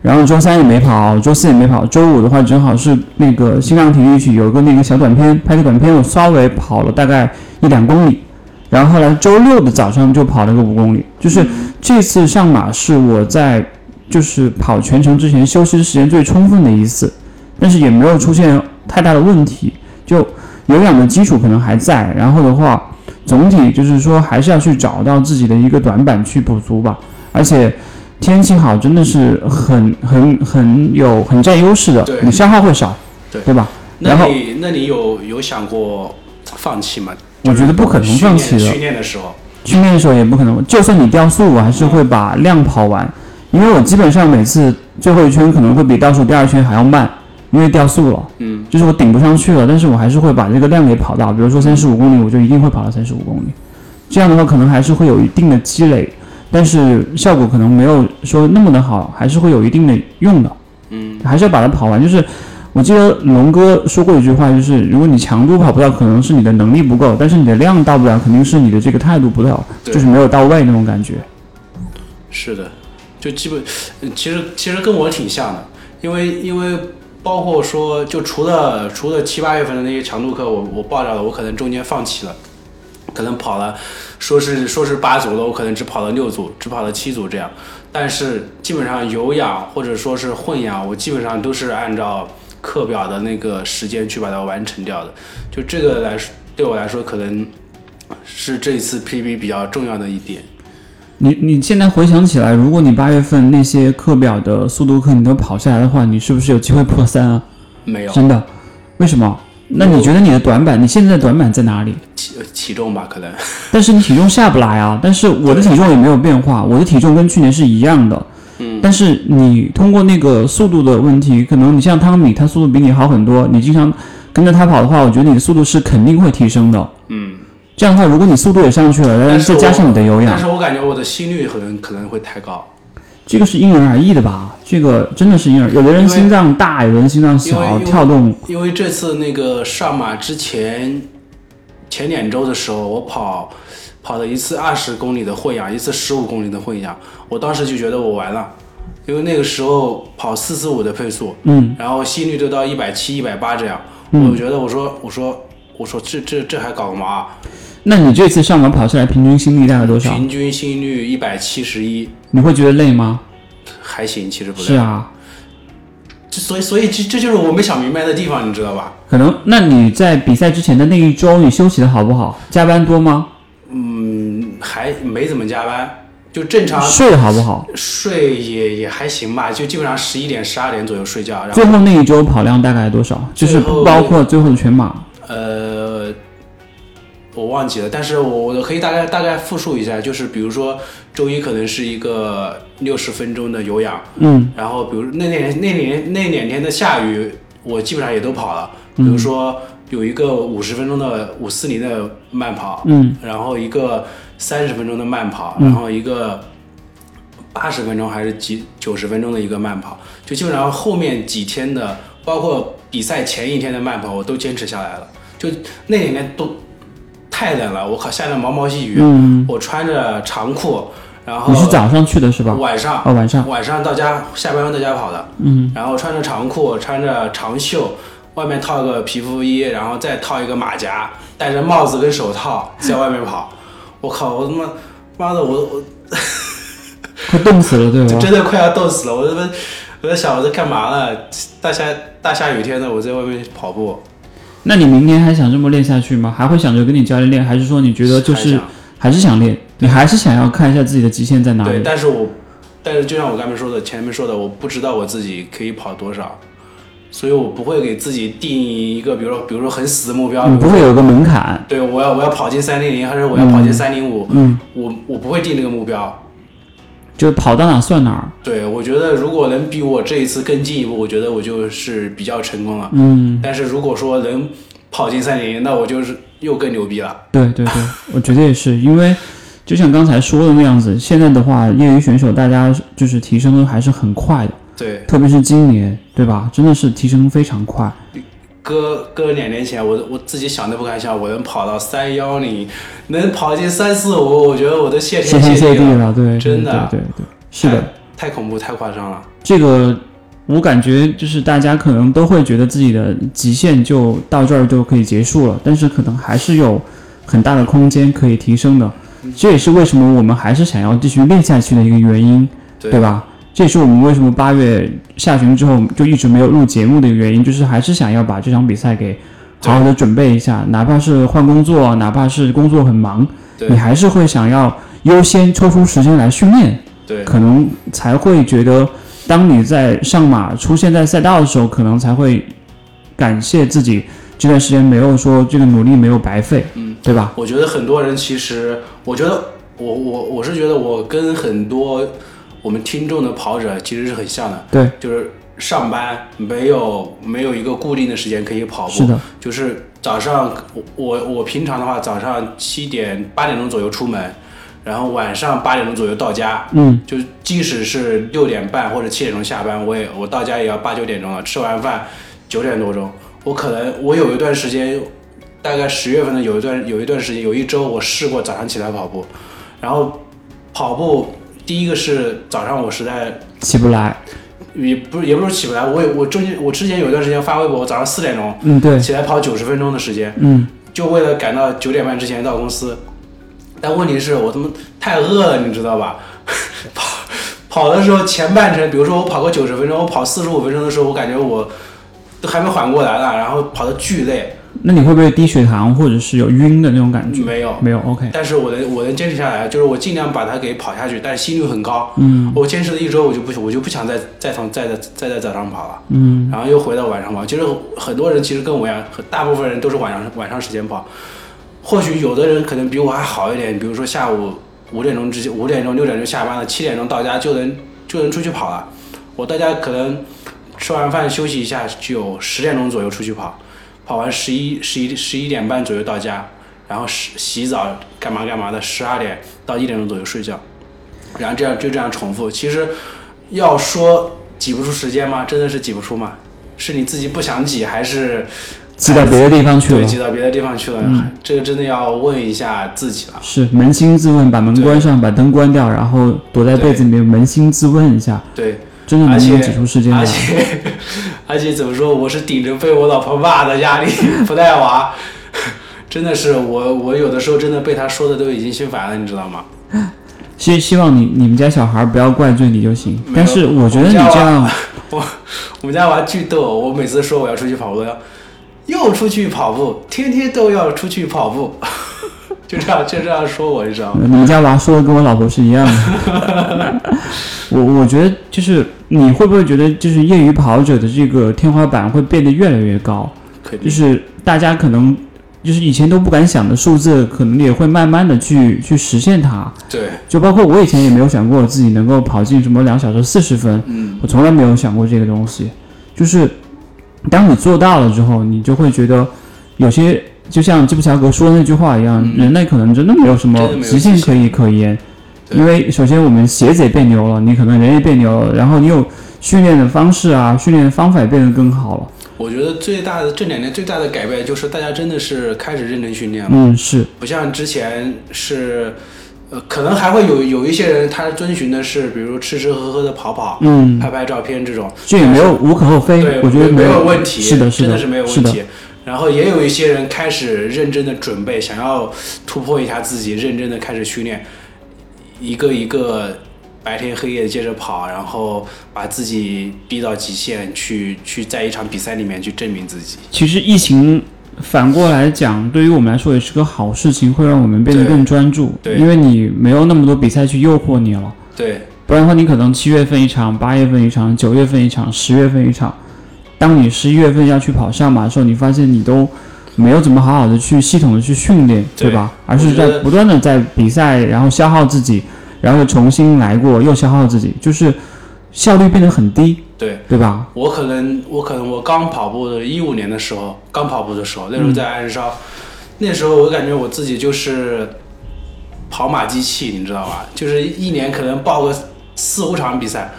然后周三也没跑，周四也没跑，周五的话正好是那个新浪体育去有个那个小短片，拍个短片，我稍微跑了大概一两公里，然后后来周六的早上就跑了个五公里，就是这次上马是我在就是跑全程之前休息时间最充分的一次，但是也没有出现太大的问题，就有氧的基础可能还在，然后的话，总体就是说还是要去找到自己的一个短板去补足吧，而且天气好真的是很很很有很占优势的，你消耗会少，对对吧？那然后你那你有有想过放弃吗？我觉得不可能放弃的。训练的时候，训练的时候也不可能。就算你掉速，我还是会把量跑完，因为我基本上每次最后一圈可能会比倒数第二圈还要慢，因为掉速了。嗯，就是我顶不上去了，但是我还是会把这个量给跑到。比如说三十五公里，我就一定会跑到三十五公里。这样的话，可能还是会有一定的积累，但是效果可能没有说那么的好，还是会有一定的用的。嗯，还是要把它跑完。就是我记得龙哥说过一句话，就是如果你强度跑不到，可能是你的能力不够；但是你的量到不了，肯定是你的这个态度不到，就是没有到位那种感觉。是的，就基本，呃其实其实跟我挺像的，因为因为包括说，就除了除了七八月份的那些强度课，我我报掉了，我可能中间放弃了，可能跑了，说是说是八组了，我可能只跑了六组，只跑了七组这样，但是基本上有氧或者说是混氧，我基本上都是按照课表的那个时间去把它完成掉的，就这个来说，对我来说可能是这一次 PB 比较重要的一点。你你现在回想起来，如果你八月份那些课表的速度课你都跑下来的话，你是不是有机会破三啊？没有真的？为什么？那你觉得你的短板，你现在的短板在哪里？体呃体重吧，可能。但是你体重下不来啊，但是我的体重也没有变化，我的体重跟去年是一样的。嗯，但是你通过那个速度的问题，可能你像汤米，他速度比你好很多，你经常跟着他跑的话，我觉得你的速度是肯定会提升的。嗯，这样的话，如果你速度也上去了，再加上你的有氧但，是我感觉我的心率可能可能会太高，这个是因人而异的吧？这个真的是因人，有的人心脏大，有的人心脏小，跳动。因为这次那个上马之前前两周的时候，我跑跑了一次二十公里的混氧，一次十五公里的混氧，我当时就觉得我完了，因为那个时候跑四四五的配速，嗯，然后心率都到一百七、一百八这样，嗯我觉得我说我说我说这这这还搞个毛啊？那你这次上马跑下来，平均心率大概多少？平均心率一百七十一，你会觉得累吗？还行，其实不累。是啊，这所以所以这这就是我没想明白的地方，你知道吧？可能那你在比赛之前的那一周，你休息的好不好？加班多吗？嗯，还没怎么加班，就正常睡的好不好？睡也也还行吧，就基本上十一点十二点左右睡觉，然后最后那一周跑量大概多少？就是不包括最后的全马。呃，我忘记了，但是我我可以大概大概复述一下，就是比如说周一可能是一个六十分钟的有氧，嗯。然后比如那两那两那两天的下雨，我基本上也都跑了，比如说有一个五十分钟的五四零的慢跑，嗯。然后一个三十分钟的慢跑，然后一个八十分钟还是几九十分钟的一个慢跑，就基本上后面几天的，包括比赛前一天的慢跑，我都坚持下来了。就那里面都太冷了，我靠，下着毛毛细雨，嗯，我穿着长裤，然后你是早上去的是吧？晚上哦，晚上。晚上到家下班到家跑的，嗯，然后穿着长裤，穿着长袖，外面套个皮肤衣，然后再套一个马甲，戴着帽子跟手套在外面跑。我靠，我他妈妈的，我我 快冻死了，对吧？真的快要冻死了。我他妈我在想我在干嘛呢？大下大下雨天的，我在外面跑步，那你明年还想这么练下去吗？还会想着跟你教练练，还是说你觉得就是还是想练？你还是想要看一下自己的极限在哪里对，但是我但是就像我刚才说的，前面说的，我不知道我自己可以跑多少。所以我不会给自己定一个，比如说，比如说很死的目标，你不会有个门槛。对，我要我要跑进三零零，还是我要跑进三零五？嗯，我我不会定这个目标。就跑到哪算哪儿。对，我觉得如果能比我这一次更进一步，我觉得我就是比较成功了。嗯，但是如果说能跑进三零零，那我就是又更牛逼了。对对对，我觉得也是，因为就像刚才说的那样子，现在的话，业余选手大家就是提升的还是很快的，对，特别是今年，对吧？真的是提升非常快。搁搁两年前，我我自己想都不敢想，我能跑到三幺零，能跑进三四五，我觉得我都谢谢天天谢地了，对，真的对对对，是的。太恐怖太夸张了。这个我感觉就是大家可能都会觉得自己的极限就到这儿就可以结束了，但是可能还是有很大的空间可以提升的。这也是为什么我们还是想要继续练下去的一个原因，对对吧？这也是我们为什么八月下旬之后就一直没有录节目的原因，就是还是想要把这场比赛给好好的准备一下，哪怕是换工作，哪怕是工作很忙，你还是会想要优先抽出时间来训练。对可能才会觉得，当你在上马出现在赛道的时候，可能才会感谢自己这段时间没有说这个努力没有白费。嗯，对吧？我觉得很多人其实，我觉得我我我是觉得我跟很多我们听众的跑者其实是很像的，对，就是上班没有没有一个固定的时间可以跑步，是的，就是早上我我我平常的话早上七点八点钟左右出门，然后晚上八点钟左右到家，嗯，就即使是六点半或者七点钟下班，我也我到家也要八九点钟了，吃完饭九点多钟，我可能我有一段时间，大概十月份的有一段有一段时间有一周我试过早上起来跑步，然后跑步第一个是早上我实在起不来。也不是也不是起不来，我也我中间我之前有一段时间发微博，我早上四点钟嗯，对，起来跑九十分钟的时间，嗯，就为了赶到九点半之前到公司。但问题是我他妈太饿了，你知道吧？跑跑的时候前半程，比如说我跑个九十分钟，我跑四十五分钟的时候，我感觉我都还没缓过来呢，然后跑的巨累，那你会不会低血糖或者是有晕的那种感觉？没有。没有，OK，但是我能我能坚持下来，就是我尽量把它给跑下去，但是心率很高。嗯我坚持了一周，我就不我就不想再再从再再再在早上跑了。嗯，然后又回到晚上跑。其实很多人其实跟我一样，大部分人都是晚上晚上时间跑。或许有的人可能比我还好一点，比如说下午五点钟之前，五点钟六点钟下班了，七点钟到家就能就能出去跑了。我大家可能吃完饭休息一下，就十点钟左右出去跑，跑完十一十一十一点半左右到家，然后洗洗澡干嘛干嘛的，十二点到一点钟左右睡觉，然后这样就这样重复。其实要说挤不出时间吗？真的是挤不出吗？是你自己不想挤，还是挤到别的地方去对了。挤到别的地方去了？这个真的要问一下自己了。是扪心自问，把门关上，把灯关掉，然后躲在被子里面扪心自问一下，对，真的能而且不能挤出时间来而？且而且怎么说，我是顶着被我老婆骂的压力 不带娃，真的是我我有的时候真的被她说的都已经心烦了，你知道吗？希希望你你们家小孩不要怪罪你就行。但是我觉得你这样，我我们家娃巨逗，我每次说我要出去跑步，又出去跑步，天天都要出去跑步，就这样就这样说我，你知道吗？你们家娃说的跟我老婆是一样的。我我觉得就是你会不会觉得就是业余跑者的这个天花板会变得越来越高？就是大家可能就是以前都不敢想的数字，可能也会慢慢的去去实现它。对，就包括我以前也没有想过自己能够跑进什么两小时四十分，嗯，我从来没有想过这个东西。就是当你做到了之后，你就会觉得有些就像基普乔格说的那句话一样，人类可能真的没有什么极限可以可言。对。因为首先我们鞋子也变牛了，你可能人也变牛了，然后你有训练的方式啊，训练的方法也变得更好了。我觉得最大的这两年最大的改变就是大家真的是开始认真训练了，嗯，是，不像之前是，呃，可能还会有有一些人他遵循的是，比如吃吃喝喝的跑跑，嗯，拍拍照片这种，这也没有无可厚非对，，我觉得没有问题，是的，是的，真的是没有，问题。然后也有一些人开始认真的准备，想要突破一下自己，认真的开始训练，一个一个白天黑夜的接着跑，然后把自己逼到极限，去去在一场比赛里面去证明自己。其实疫情反过来讲，对于我们来说也是个好事情，会让我们变得更专注，对因为你没有那么多比赛去诱惑你了。对，不然的话，你可能七月份一场，八月份一场，九月份一场，十月份一场。当你十一月份要去跑上马的时候，你发现你都没有怎么好好的去系统的去训练，对对吧？而是在不断的在比赛，然后消耗自己，然后又重新来过，又消耗自己，就是效率变得很低，对。对吧？我可能，我可能我刚跑步的，一五年的时候，刚跑步的时候，那时候在鞍烧，那时候我感觉我自己就是跑马机器，你知道吧？就是一年可能报个四五场比赛，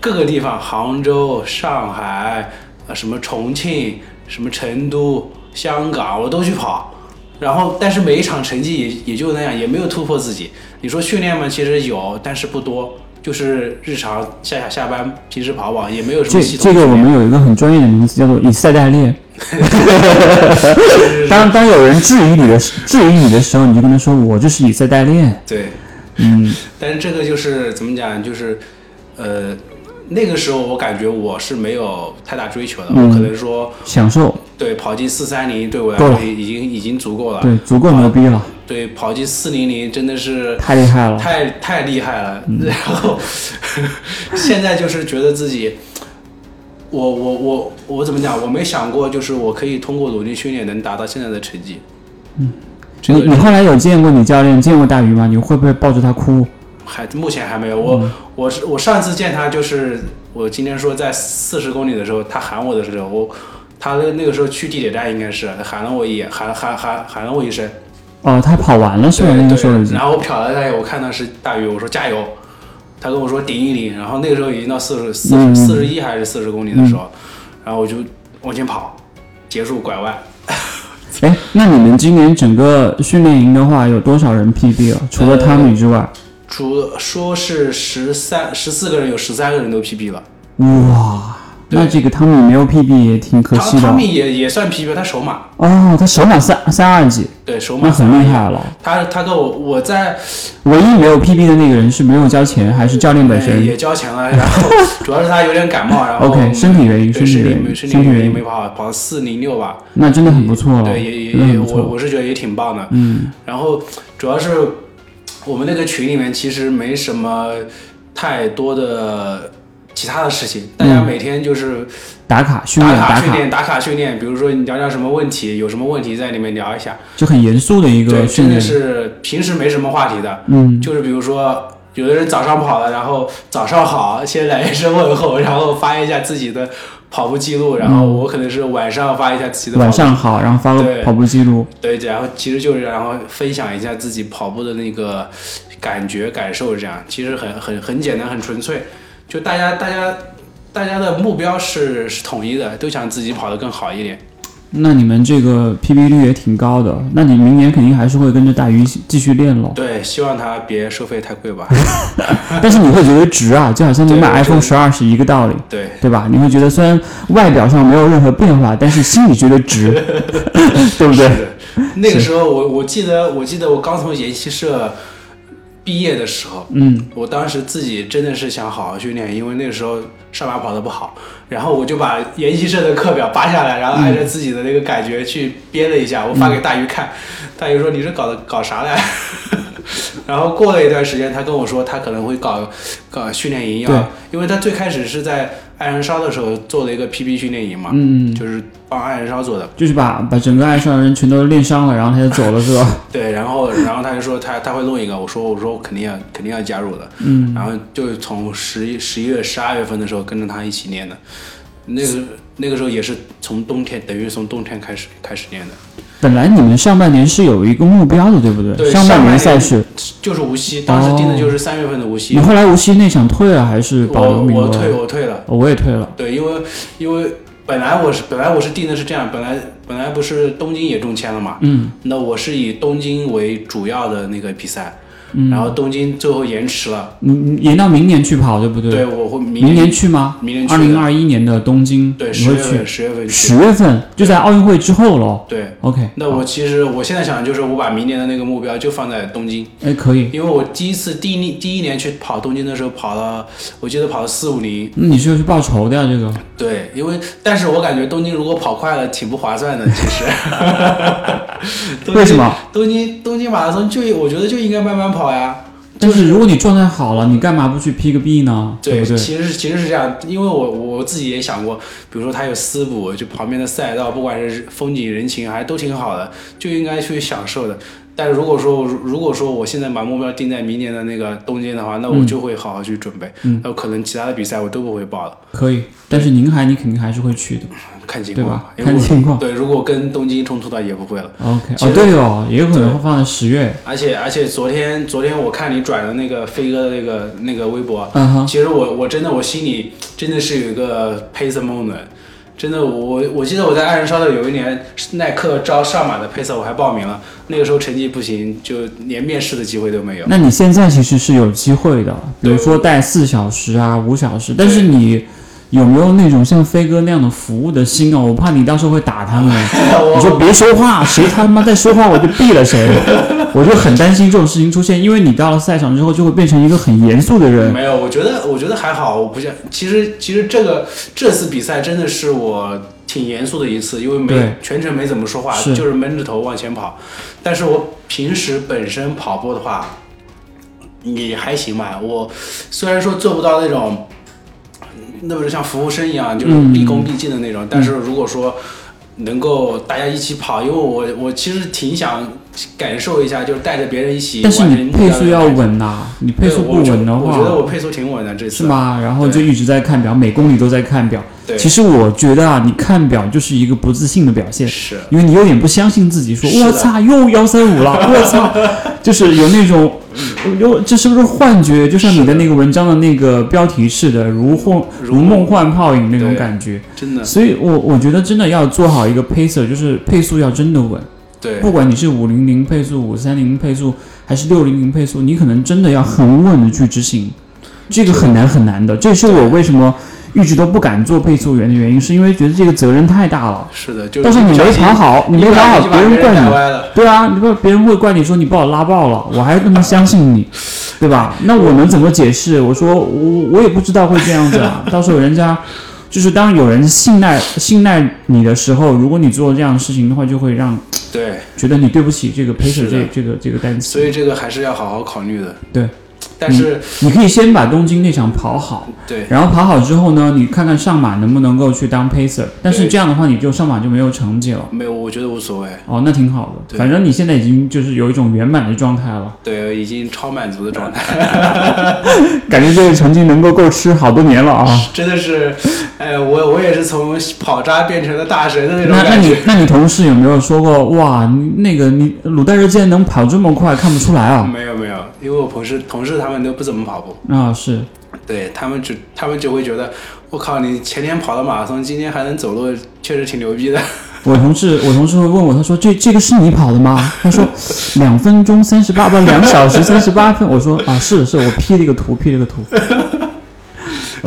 各个地方，杭州、上海，啊什么重庆、什么成都、香港，我都去跑。然后，但是每一场成绩也也就那样，也没有突破自己。你说训练嘛，其实有，但是不多，就是日常下下下班，平时跑跑，也没有什么系统这个我们有一个很专业的名词叫做 以赛代练。当当有人质疑你的质疑你的时候，你就跟他说：“我就是以赛代练。对，”嗯，但是这个就是怎么讲，就是呃，那个时候我感觉我是没有太大追求的，嗯我可能说享受，对跑进四三零对我来说已经已经足够了。对，足够牛逼了，对，跑进四零零真的是太厉害了。太太厉害了。嗯 然后 现在就是觉得自己，我我我我怎么讲？我没想过，就是我可以通过努力训练能达到现在的成绩。嗯，你你后来有见过你教练见过大鱼吗？你会不会抱着他哭？还目前还没有。我、嗯我是我上次见他就是我今天说在四十公里的时候，他喊我的时候，我他那那个时候去地铁站应该是他喊了我一眼，喊喊喊喊了我一声，哦，他跑完了是吧？那个时候然后我瞟了他一眼，我看到是大鱼，我说加油，他跟我说顶一顶，然后那个时候已经到四十四嗯十四十一还是四十公里的时候，然后我就往前跑，结束拐弯。哎，那你们今年整个训练营的话，有多少人 PB 了？除了汤米之外，除说是十三十四个人，有十三个人都 PB 了。哇，对那这个汤米没有 PB 也挺可惜的汤汤米也也算 PB，他首马，哦。他首马三三二几，对首马那很厉害了。他他跟我我在唯一没有 PB 的那个人是没有交钱，还是教练本呃身？也交钱了，然后 主要是他有点感冒，然后 OK，身体原因对身体身体原因身体原因因没跑好，跑四零六吧，那真的很不错了，对，也也也我。我是觉得也挺棒的。嗯，然后主要是我们那个群里面其实没什么太多的其他的事情，大家嗯每天就是打卡训练打卡，训练，打卡训练。比如说你聊聊什么问题，有什么问题在里面聊一下。就很严肃的一，个训练。真的是平时没什么话题的，嗯，就是比如说。有的人早上跑了，然后早上好，先来一声问候，然后发一下自己的跑步记录，然后我可能是晚上发一下自己的跑晚步上好，然后发个对跑步记录。对，然后其实就是然后分享一下自己跑步的那个感觉感受，这样其实很很很简单，很纯粹。就大家大家大家的目标是是统一的，都想自己跑得更好一点。那你们这个 PB 率也挺高的，那你明年肯定还是会跟着大鱼继续练喽。对，希望他别收费太贵吧。但是你会觉得值啊，就好像你买 iPhone 得十二是一个道理，对，对吧？你会觉得虽然外表上没有任何变化，但是心里觉得值，对不对？那个时候我我记得我记得我刚从研习社毕业的时候，嗯，我当时自己真的是想好好训练，因为那个时候上马跑的不好，然后我就把研习社的课表扒下来，然后按照自己的那个感觉去编了一下，我发给大鱼看，大鱼说你这搞的搞啥来？然后过了一段时间，他跟我说他可能会搞搞训练营要，因为他最开始是在爱燃烧的时候做了一个 PB 训练营嘛，嗯，就是帮爱燃烧做的。就是把把整个爱上的人全都练伤了，然后他就走了，是吧？对，然后然后他就说他他会弄一个，我说我说我肯定要肯定要加入的，嗯，然后就从十一十一月十二月份的时候跟着他一起练的，那个那个时候也是从冬天，等于从冬天开始开始练的，本来你们上半年是有一个目标的，对不对？对上半年赛事，就是无锡，当时定的就是三月份的无锡，你后来无锡那场退了还是保留我名额？我退我退了，哦我也退了。对，因为因为本来我是本来我是定的是这样，本来本来不是东京也中签了嘛，嗯。那我是以东京为主要的那个比赛，嗯，然后东京最后延迟了，你你延到明年去跑，对不对？对，我会明明年去吗？明年二零二一年的东京，对十月份？十月份，十月份就在奥运会之后了。对。OK，那我其实我现在想的就是，我把明年的那个目标就放在东京，哎可以。因为我第一次第一第一年去跑东京的时候，跑了，我记得跑了四五零，那你是要去报仇的呀？这个对，因为但是我感觉东京如果跑快了，挺不划算的，其实。为什么？东京东京马拉松就我觉得就应该慢慢跑呀。但是如果你状态好了，你干嘛不去 P 个 B 呢？对，不对？其实是其实是这样，因为我我自己也想过，比如说它有私补，就旁边的赛道，不管是风景人情还都挺好的，就应该去享受的。但如果说如果说我现在把目标定在明年的那个东京的话，那我就会好好去准备，嗯那可能其他的比赛我都不会报了，可以，但是宁海你肯定还是会去的。看情对吧，看情况对，如果跟东京冲突的也不会了。OK，哦对哦，也有可能会放在十月。而且而且昨天昨天我看你转的那个飞哥的那个那个微博，嗯哼，其实我我真的我心里真的是有一个 pace moment，真的我我记得我在爱燃烧的有一年耐克招上马的配色我还报名了，那个时候成绩不行，就连面试的机会都没有。那你现在其实是有机会的，比如说带四小时啊、五小时，但是你有没有那种像飞哥那样的服务的心啊？我怕你到时候会打他们。你说别说话，谁他妈在说话我就毙了谁。我就很担心这种事情出现，因为你到了赛场之后就会变成一个很严肃的人。没有，我觉得我觉得还好，我不像，其实其实这个这次比赛真的是我挺严肃的一次，因为没全程没怎么说话，就是闷着头往前跑。但是我平时本身跑步的话，也还行吧。我虽然说做不到那种，那不是像服务生一样，就是嗯毕恭毕敬的那种，但是如果说能够大家一起跑，因为我我其实挺想感受一下，就是带着别人一起但是你配速要。稳呐、你配速不稳的话我觉得，我配速挺稳的这次。是？吗？然后就一直在看表，每公里都在看表。对，其实我觉得啊，你看表就是一个不自信的表现。是因为你有点不相信自己，说我操又幺三五了，我操，就是有那种有这是不是幻觉？就像你的那个文章的那个标题似的，如幻如如梦幻泡影那种感觉。真的所以我我觉得真的要做好一个 pacer，就是配速要真的稳。对不管你是五零零配速、五三零配速，还是六零零配速，你可能真的要很稳的去执行，这个很难很难的。这是我为什么一直都不敢做配速员的原因，是因为觉得这个责任太大了。是的，就到时候你没跑好，你没跑好，别人怪你。对啊，你不别人会怪你说你把我拉爆了，我还那么相信你，对吧？那我能怎么解释？我说我我也不知道会这样子啊。到时候人家就是当有人信赖信赖你的时候，如果你做这样的事情的话，就会让对，觉得你对不起这个陪审是的这这个这个单词。所以这个还是要好好考虑的。对，但是你可以先把东京那场跑好，对然后跑好之后呢，你看看上马能不能够去当 pacer。但是这样的话，你就上马就没有成绩了。没有，我觉得无所谓。哦，那挺好的。对反正你现在已经就是有一种圆满的状态了，对，已经超满足的状态，感觉这个成绩能够够吃好多年了啊。真的是，哎，我我也是从跑渣变成了大神的那种那那。你那你同事有没有说过哇，你那个你鲁代日竟然能跑这么快，看不出来啊？没有没有，因为我同事同事他们都不怎么跑步，啊，是对他们只他们只会觉得，我靠，你前天跑了马拉松，今天还能走路，确实挺牛逼的。我同事，我同事会问我，他说这这个是你跑的吗？他说两分钟三十八，不两小时三十八分。我说啊，是是，我 P 了一个图，P 了一个图。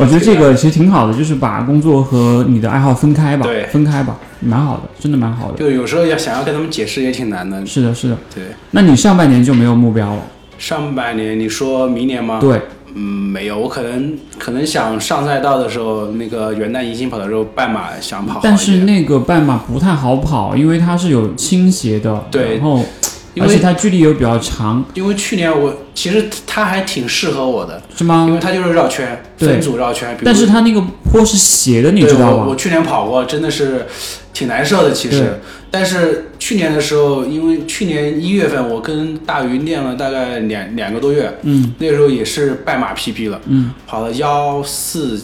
我觉得这个其实挺好的，就是把工作和你的爱好分开吧，对分开吧，蛮好的，真的蛮好的。就有时候要想要跟他们解释也挺难的。是的，是的。对，那你上半年就没有目标了？上半年你说明年吗？对，嗯，没有，我可能可能想上赛道的时候，那个元旦迎新跑的时候，半马想跑。但是那个半马不太好跑，因为它是有倾斜的，对然后因为它距离又比较长，因为去年我其实它还挺适合我的，是吗因？为它就是绕圈，分组绕圈。但是它那个坡是斜的，你对知道吗？我我去年跑过，真的是挺难受的，其实。但是去年的时候，因为去年一月份我跟大鱼练了大概两两个多月，嗯那个时候也是半马 PB 了，嗯，跑了幺四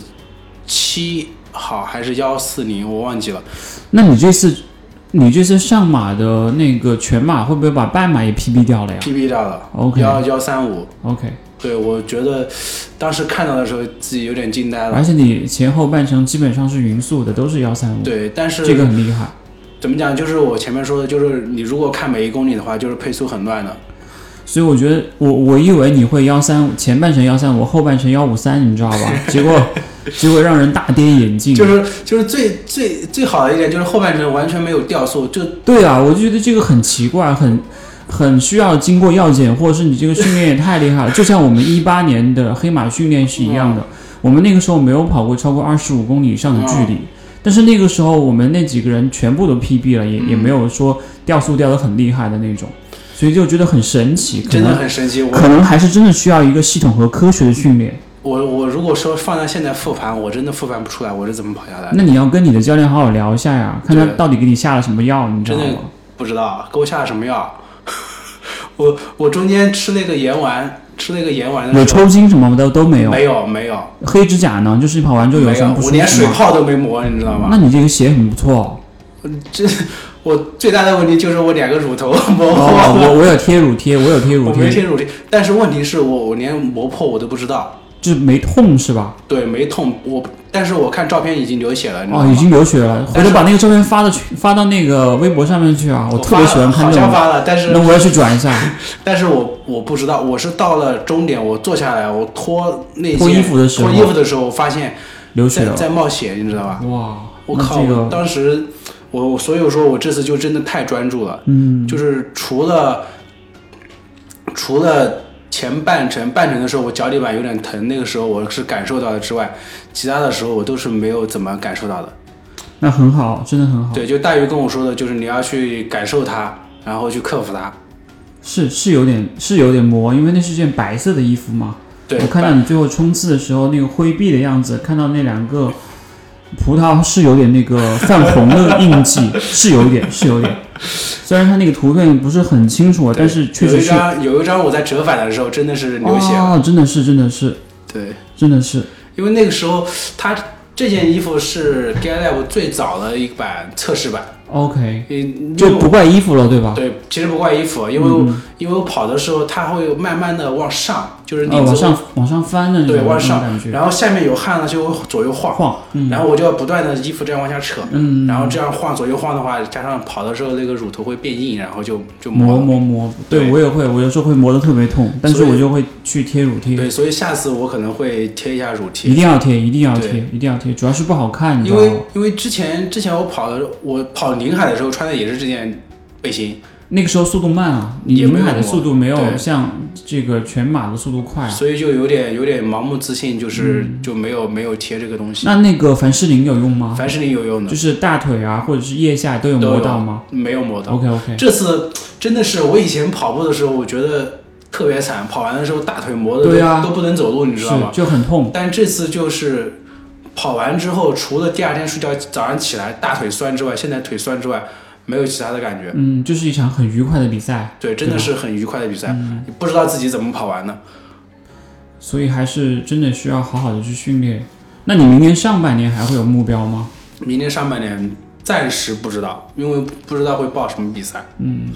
七好还是幺四零，我忘记了。那你这次你这次上马的那个全马会不会把半马也 PB 掉了呀 PB 掉了，？OK 幺幺三五。OK，对，我觉得当时看到的时候自己有点惊呆了。而且你前后半程基本上是匀速的，都是幺三五，对，但是这个很厉害。怎么讲？就是我前面说的，就是你如果看每一公里的话，就是配速很乱的。所以我觉得我我以为你会幺三五前半程幺三五，后半程幺五三，你知道吧？结果结果让人大跌眼镜。就是就是最最最好的一点就是后半程完全没有掉速，就对啊，我就觉得这个很奇怪，很很需要经过药检，或者是你这个训练也太厉害了。就像我们一八年的黑马训练是一样的，我们那个时候没有跑过超过二十五公里以上的距离，但是那个时候我们那几个人全部都 PB 了，也、也没有说掉速掉的很厉害的那种，所以就觉得很神奇，可真的能很神奇。我可能还是真的需要一个系统和科学的训练。我我如果说放在现在复盘，我真的复盘不出来，我是怎么跑下来的？那你要跟你的教练好好聊一下呀，看他到底给你下了什么药，你知道真的吗？不知道给我下了什么药。我我中间吃了一个盐丸，吃了一个盐丸的有抽筋什么的都没有，没有没有黑指甲呢，就是跑完之后有没有什么不，舒我连？水泡都没磨，你知道吗？那你这个鞋很不错哦。这我最大的问题就是我两个乳头磨 哦，破了，我我有贴乳贴，我有贴乳我没贴，贴乳贴，但是问题是我我连磨破我都不知道，就是没痛是吧？对，没痛，我但是我看照片已经流血了，哦，已经流血了，回头把那个照片发到去发到那个微博上面去啊！我我特别喜欢看这种，好像发了，但是那我要去转一下。但是我我不知道，我是到了终点，我坐下来，我脱那件脱衣服的时候脱衣服的时候，发现流血了，在冒血，你知道吧？哇！我靠！那这个，当时我我所以说我这次就真的太专注了，嗯，就是除了除了前半程半程的时候我脚底板有点疼，那个时候我是感受到的之外，其他的时候我都是没有怎么感受到的。那很好，真的很好。对，就大鱼跟我说的，就是你要去感受它，然后去克服它。是是有点是有点磨，因为那是件白色的衣服嘛。对，我看到你最后冲刺的时候那个挥臂的样子，看到那两个葡萄是有点那个泛红的印记，是有一点，是有点。虽然它那个图片不是很清楚，但是确实有一。张有一张我在折返的时候真的是流血了，哦，真的是，真的是，对，真的是。因为那个时候它这件衣服是 g a l a b 最早的一版测试版，OK，嗯，就不怪衣服了，对吧？对，其实不怪衣服，因为、嗯因为我跑的时候它会慢慢的往上，就是呃，领子会、往上往上翻的那种对往上，然后下面有汗了就会左右晃，晃，嗯，然后我就要不断的衣服这样往下扯，嗯，然后这样晃左右晃的话，加上跑的时候那个乳头会变硬，然后就就磨。磨磨，对对。我也会，我有时候会磨得特别痛，但是我就会去贴乳贴，对，所以下次我可能会贴一下乳贴。一，定要贴，一定要贴，一定要贴，主要是不好看，因为？因为之前之前我跑的我跑宁海的时候穿的也是这件背心，那个时候速度慢啊，你也没有宁海的速度没有像这个全马的速度快啊。所以就有点有点盲目自信，就是、嗯就没有没有贴这个东西。那那个凡士林有用吗？凡士林有用的就，是大腿啊，或者是腋下都有磨到吗没有磨到。？OK OK，这次真的是我以前跑步的时候，我觉得特别惨，跑完的时候大腿磨的都,、对啊都不能走路，你知道吗？就很痛。但这次就是跑完之后，除了第二天睡觉早上起来大腿酸之外，现在腿酸之外，没有其他的感觉。嗯，就是一场很愉快的比赛，对，真的是很愉快的比赛，你不知道自己怎么跑完的。所以还是真的需要好好的去训练。那你明年上半年还会有目标吗？明年上半年暂时不知道，因为不知道会报什么比赛。嗯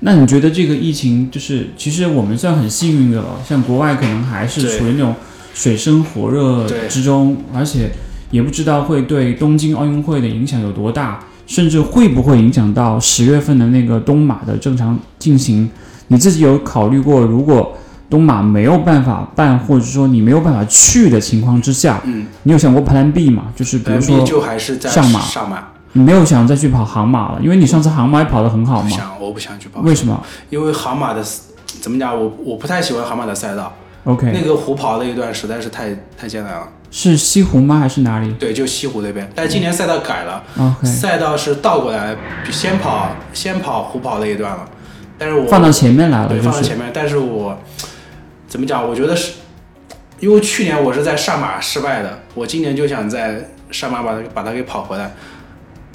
那你觉得这个疫情就是，其实我们算很幸运的了，像国外可能还是处于那种水深火热之中，而且也不知道会对东京奥运会的影响有多大，甚至会不会影响到十月份的那个东马的正常进行。你自己有考虑过，如果东马没有办法办，或者说你没有办法去的情况之下，嗯，你有想过 Plan B 吗？就是比如说就还是在上马上马，你没有想再去跑杭马了，因为你上次杭马也跑得很好嘛。不想，我不想去跑。为什么因为杭马的怎么讲，我我不太喜欢杭马的赛道，？OK，那个湖跑那一段实在是太太艰难了。是西湖吗？还是哪里对，就西湖那边，但是今年赛道改了赛道是倒过来，就先跑先跑湖跑那一段了。但是我放到前面来了，放到前面，但是我怎么讲？我觉得是，因为去年我是在上马失败的，我今年就想在上马把它把它给跑回来。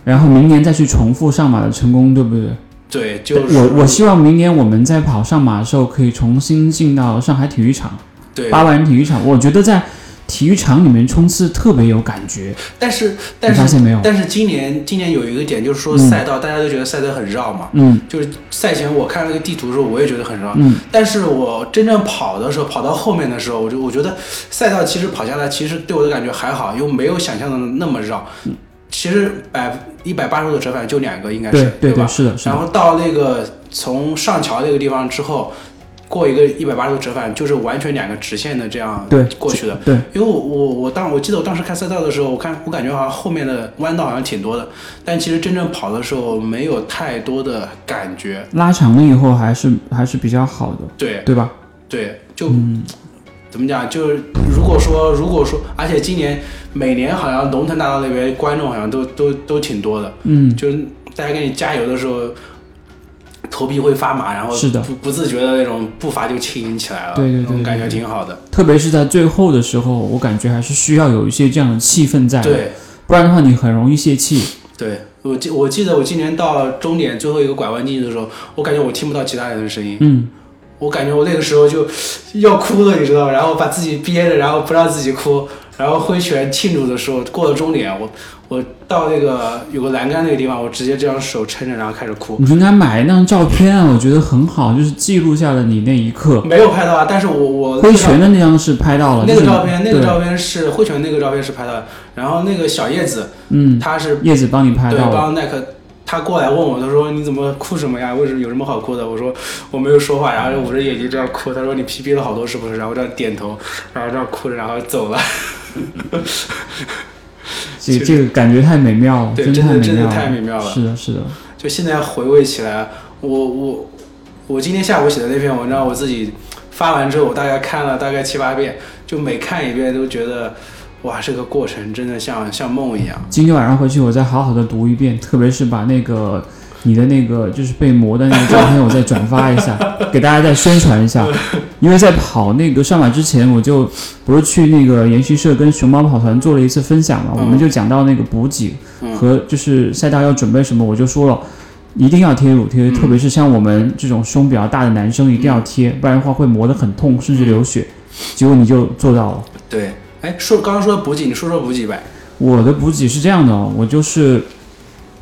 然后明年再去重复上马的成功，对不对？对，就是我我希望明年我们在跑上马的时候，可以重新进到上海体育场对，八万人体育场。我觉得在体育场里面冲刺特别有感觉，但是但是发现没有？但是今年今年有一个点就是说嗯赛道，大家都觉得赛道很绕嘛。嗯就是赛前我看那个地图的时候，我也觉得很绕。嗯，但是我真正跑的时候，跑到后面的时候，我就我觉得赛道其实跑下来，其实对我的感觉还好，又没有想象的那么绕。嗯其实百一百八十度的折返就两个，应该是对对吧？是的，是的，然后到那个从上桥那个地方之后，过一个一百八十度折返，就是完全两个直线的这样对过去的。对，因为我我我当我记得我当时看赛道的时候，我看我感觉好像后面的弯道好像挺多的，但其实真正跑的时候没有太多的感觉。拉长了以后还是还是比较好的，对对吧？对，就、嗯怎么讲？就是如果说如果说，而且今年每年好像龙腾大道那边观众好像都都都挺多的，嗯，就是大家给你加油的时候。头皮会发麻，然后是的不不自觉的那种步伐就轻盈起来了，对对对感觉挺好的。特别是在最后的时候，我感觉还是需要有一些这样的气氛在，对不然的话你很容易泄气。对，我记我记得我今年到终点最后一个拐弯进去的时候，我感觉我听不到其他人的声音，嗯，我感觉我那个时候就要哭了，你知道？然后把自己憋着，然后不让自己哭，然后挥拳庆祝的时候，过了终点，我我到那个有个栏杆那个地方，我直接这样手撑着，然后开始哭。你应该买一张照片啊，我觉得很好，就是记录下了你那一刻。没有拍到啊，但是我我挥拳的那张是拍到了，那个照片，那个照片是挥拳那个照片是拍到的，然后那个小叶子，嗯，他是叶子帮你拍对到了，帮耐克。他过来问我，他说你怎么哭什么呀？为什么有什么好哭的？我说我没有说话，然后捂着眼睛这样哭。他说你 PB 了好多是不是？然后这样点头，然后这样哭着，然后走了。这这个感觉太美妙了，对，真真的真的太美妙了，太美妙了。是的，是的，就现在回味起来，我我我今天下午写的那篇文章，我自己发完之后，我大概看了大概七八遍，就每看一遍都觉得，哇，这个过程真的像像梦一样。今天晚上回去我再好好的读一遍，特别是把那个你的那个就是被磨的那个照片，我再转发一下，给大家再宣传一下。因为在跑那个上马之前，我就不是去那个研习社跟熊猫跑团做了一次分享嘛，我们就讲到那个补给和就是赛道要准备什么，我就说了，一定要贴乳贴，特别是像我们这种胸比较大的男生，一定要贴，不然的话会磨得很痛，甚至流血。结果你就做到了。对，哎，说刚刚说补给，你说说补给呗。我的补给是这样的，我就是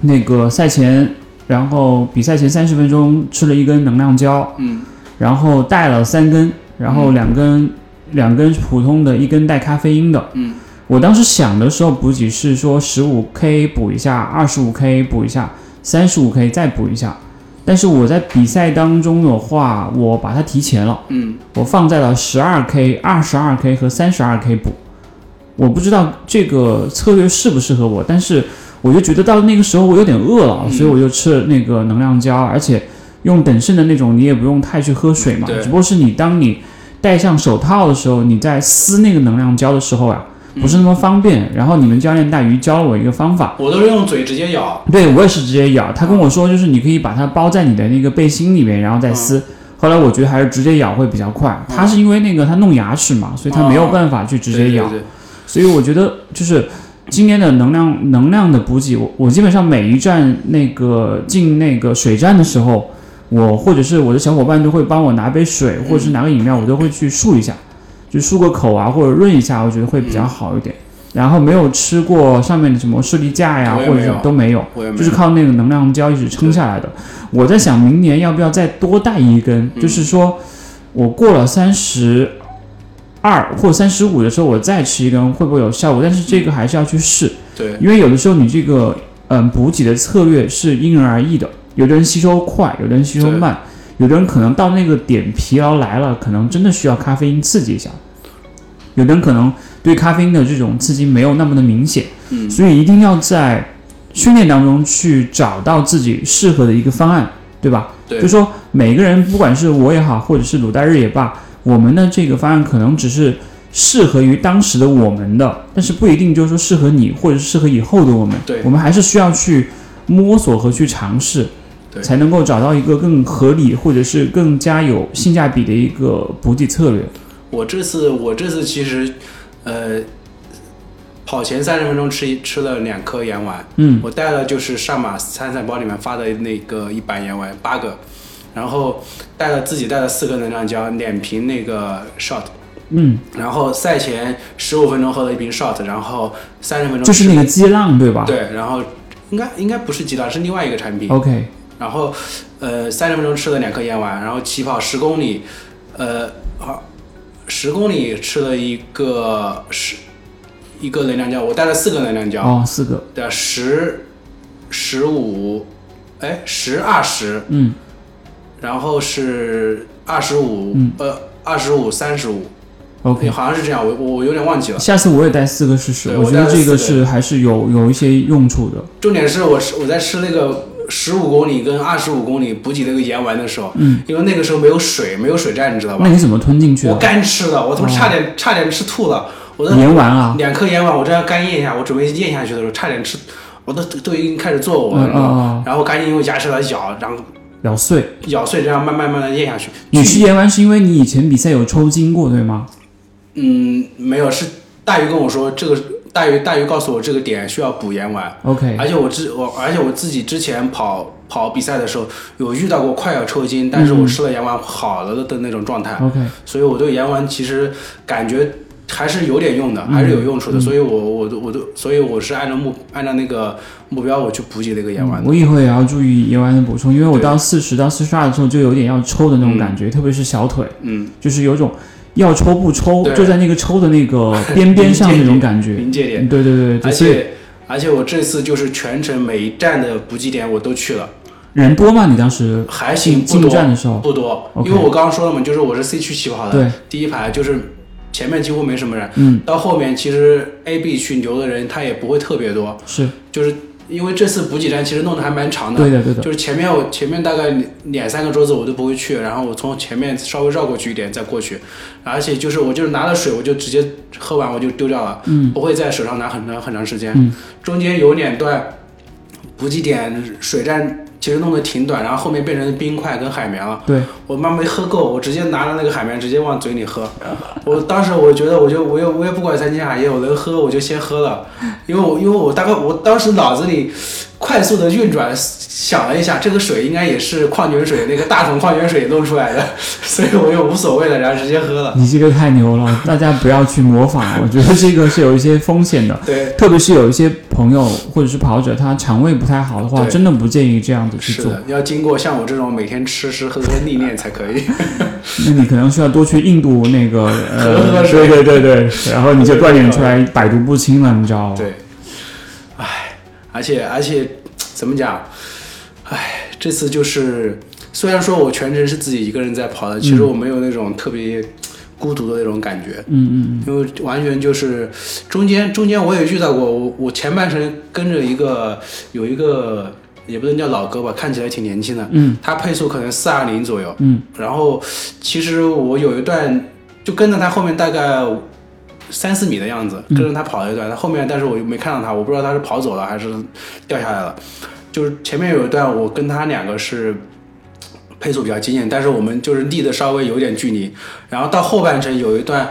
那个赛前，然后比赛前三十分钟吃了一根能量胶，嗯，然后带了三根，然后两根两根普通的，一根带咖啡因的，嗯。我当时想的时候补给是说十五 K 补一下，二十五 K 补一下，三十五 K 再补一下。但是我在比赛当中的话，我把它提前了，嗯，我放在了十二 K、二十二 K 和三十二 K 补。我不知道这个策略适不适合我，但是我就觉得到那个时候我有点饿了，所以我就吃了那个能量胶，而且用等渗的那种，你也不用太去喝水嘛，只不过是你当你戴上手套的时候，你在撕那个能量胶的时候啊，不是那么方便。然后你们教练大鱼教了我一个方法，我都是用嘴直接咬，对我也是直接咬。他跟我说就是你可以把它包在你的那个背心里面，然后再撕。后来我觉得还是直接咬会比较快。他是因为那个他弄牙齿嘛，所以他没有办法去直接咬。所以我觉得就是今年的能量能量的补给，我我基本上每一站那个进那个水站的时候，我或者是我的小伙伴都会帮我拿杯水，或者是拿个饮料，我都会去漱一下，就漱个口啊，或者润一下，我觉得会比较好一点。然后没有吃过上面的什么士力架呀，或者都没有，就是靠那个能量胶一直撑下来的。我在想明年要不要再多带一根，就是说我过了三十。二或三十五的时候，我再吃一根会不会有效果？但是这个还是要去试，对，因为有的时候你这个嗯补给的策略是因人而异的，有的人吸收快，有的人吸收慢，有的人可能到那个点疲劳来了，可能真的需要咖啡因刺激一下，有的人可能对咖啡因的这种刺激没有那么的明显，嗯，所以一定要在训练当中去找到自己适合的一个方案，对吧？对，就说每个人不管是我也好，或者是鲁代日也罢。我们的这个方案可能只是适合于当时的我们的，但是不一定就是说适合你，或者是适合以后的我们。对，我们还是需要去摸索和去尝试，才能够找到一个更合理或者是更加有性价比的一个补给策略。我这次我这次其实，呃，跑前三十分钟吃一吃了两颗盐丸，嗯，我带了就是上马参赛包里面发的那个一板盐丸八个。然后带了自己带了四个能量胶，两瓶那个 shot，嗯，然后赛前十五分钟喝了一瓶 shot，然后三十分钟就是那个激浪对吧？对，然后应该应该不是激浪，是另外一个产品。OK，然后呃三十分钟吃了两颗燕丸，然后起跑十公里，呃好十公里吃了一个十一个能量胶，我带了四个能量胶。哦，四个。对啊，十十五，哎十二十。嗯。然后是二十五，呃，二十五三十五，OK，好像是这样，我我有点忘记了。下次我也带四个试试，我觉得这个是还是有有一些用处的。重点是我吃我在吃那个十五公里跟二十五公里补给那个盐丸的时候，嗯，因为那个时候没有水，没有水站，你知道吧？那你怎么吞进去的？我干吃的，我他妈差点差点吃吐了。我的盐丸啊，两颗盐丸，我这样干咽一下，我准备咽下去的时候，差点吃，我都都已经开始坐我了？然后赶紧用牙齿来咬，然后。咬碎，咬碎，这样慢慢慢慢咽下去。你吃盐丸是因为你以前比赛有抽筋过，对吗？嗯，没有，是大鱼跟我说这个，大鱼大鱼告诉我这个点需要补盐丸。OK。而且我之我，而且我自己之前跑跑比赛的时候有遇到过快要抽筋，但是我吃了盐丸好了的那种状态。OK。所以我对盐丸其实感觉。还是有点用的，还是有用处的，所以我我都我都，所以我是按照目按照那个目标我去补给那个盐丸。我以后也要注意盐丸的补充，因为我到四十到四十二的时候就有点要抽的那种感觉，特别是小腿，嗯，就是有种要抽不抽，就在那个抽的那个 边边上那种感觉，临界点。对对对，而且而且我这次就是全程每一站的补给点我都去了。人多吗？你当时还行，进站的时候不多，因为我刚刚说了嘛，就是我是 C 区起跑的，对，第一排就是。前面几乎没什么人，嗯，到后面其实 A、B 区留的人他也不会特别多，是，就是因为这次补给站其实弄得还蛮长的，对的对的，就是前面我前面大概两三个桌子我都不会去，然后我从前面稍微绕过去一点再过去，而且就是我就是拿了水我就直接喝完我就丢掉了，嗯，不会在手上拿很长很长时间，嗯，中间有两段补给点水站其实弄得挺短，然后后面变成冰块跟海绵了。对，我妈没喝够，我直接拿了那个海绵直接往嘴里喝。我当时我觉得，我就我也我也不管三七二十一，我能喝我就先喝了，因为我因为我大概我当时脑子里快速的运转，想了一下，这个水应该也是矿泉水那个大桶矿泉水弄出来的，所以我又无所谓了，然后直接喝了。你这个太牛了，大家不要去模仿，我觉得这个是有一些风险的。对，特别是有一些朋友或者是跑者，他肠胃不太好的话，真的不建议这样子去做。是的，要经过像我这种每天吃吃喝喝历练才可以。那你可能需要多去印度那个呃，喝喝对水对对对，然后你就锻炼出来百毒不侵了，你知道吗？对，唉，而且而且怎么讲？唉，这次就是虽然说我全程是自己一个人在跑的，其实我没有那种特别孤独的那种感觉。嗯嗯因为完全就是中间中间我也遇到过，我我前半程跟着一个有一个也不能叫老哥吧，看起来挺年轻的，嗯他配速可能四二零左右，嗯然后其实我有一段就跟着他后面大概三四米的样子，跟着他跑了一段，他后面但是我又没看到他，我不知道他是跑走了还是掉下来了。就是前面有一段我跟他两个是配速比较接近，但是我们就是离的稍微有点距离，然后到后半程有一段。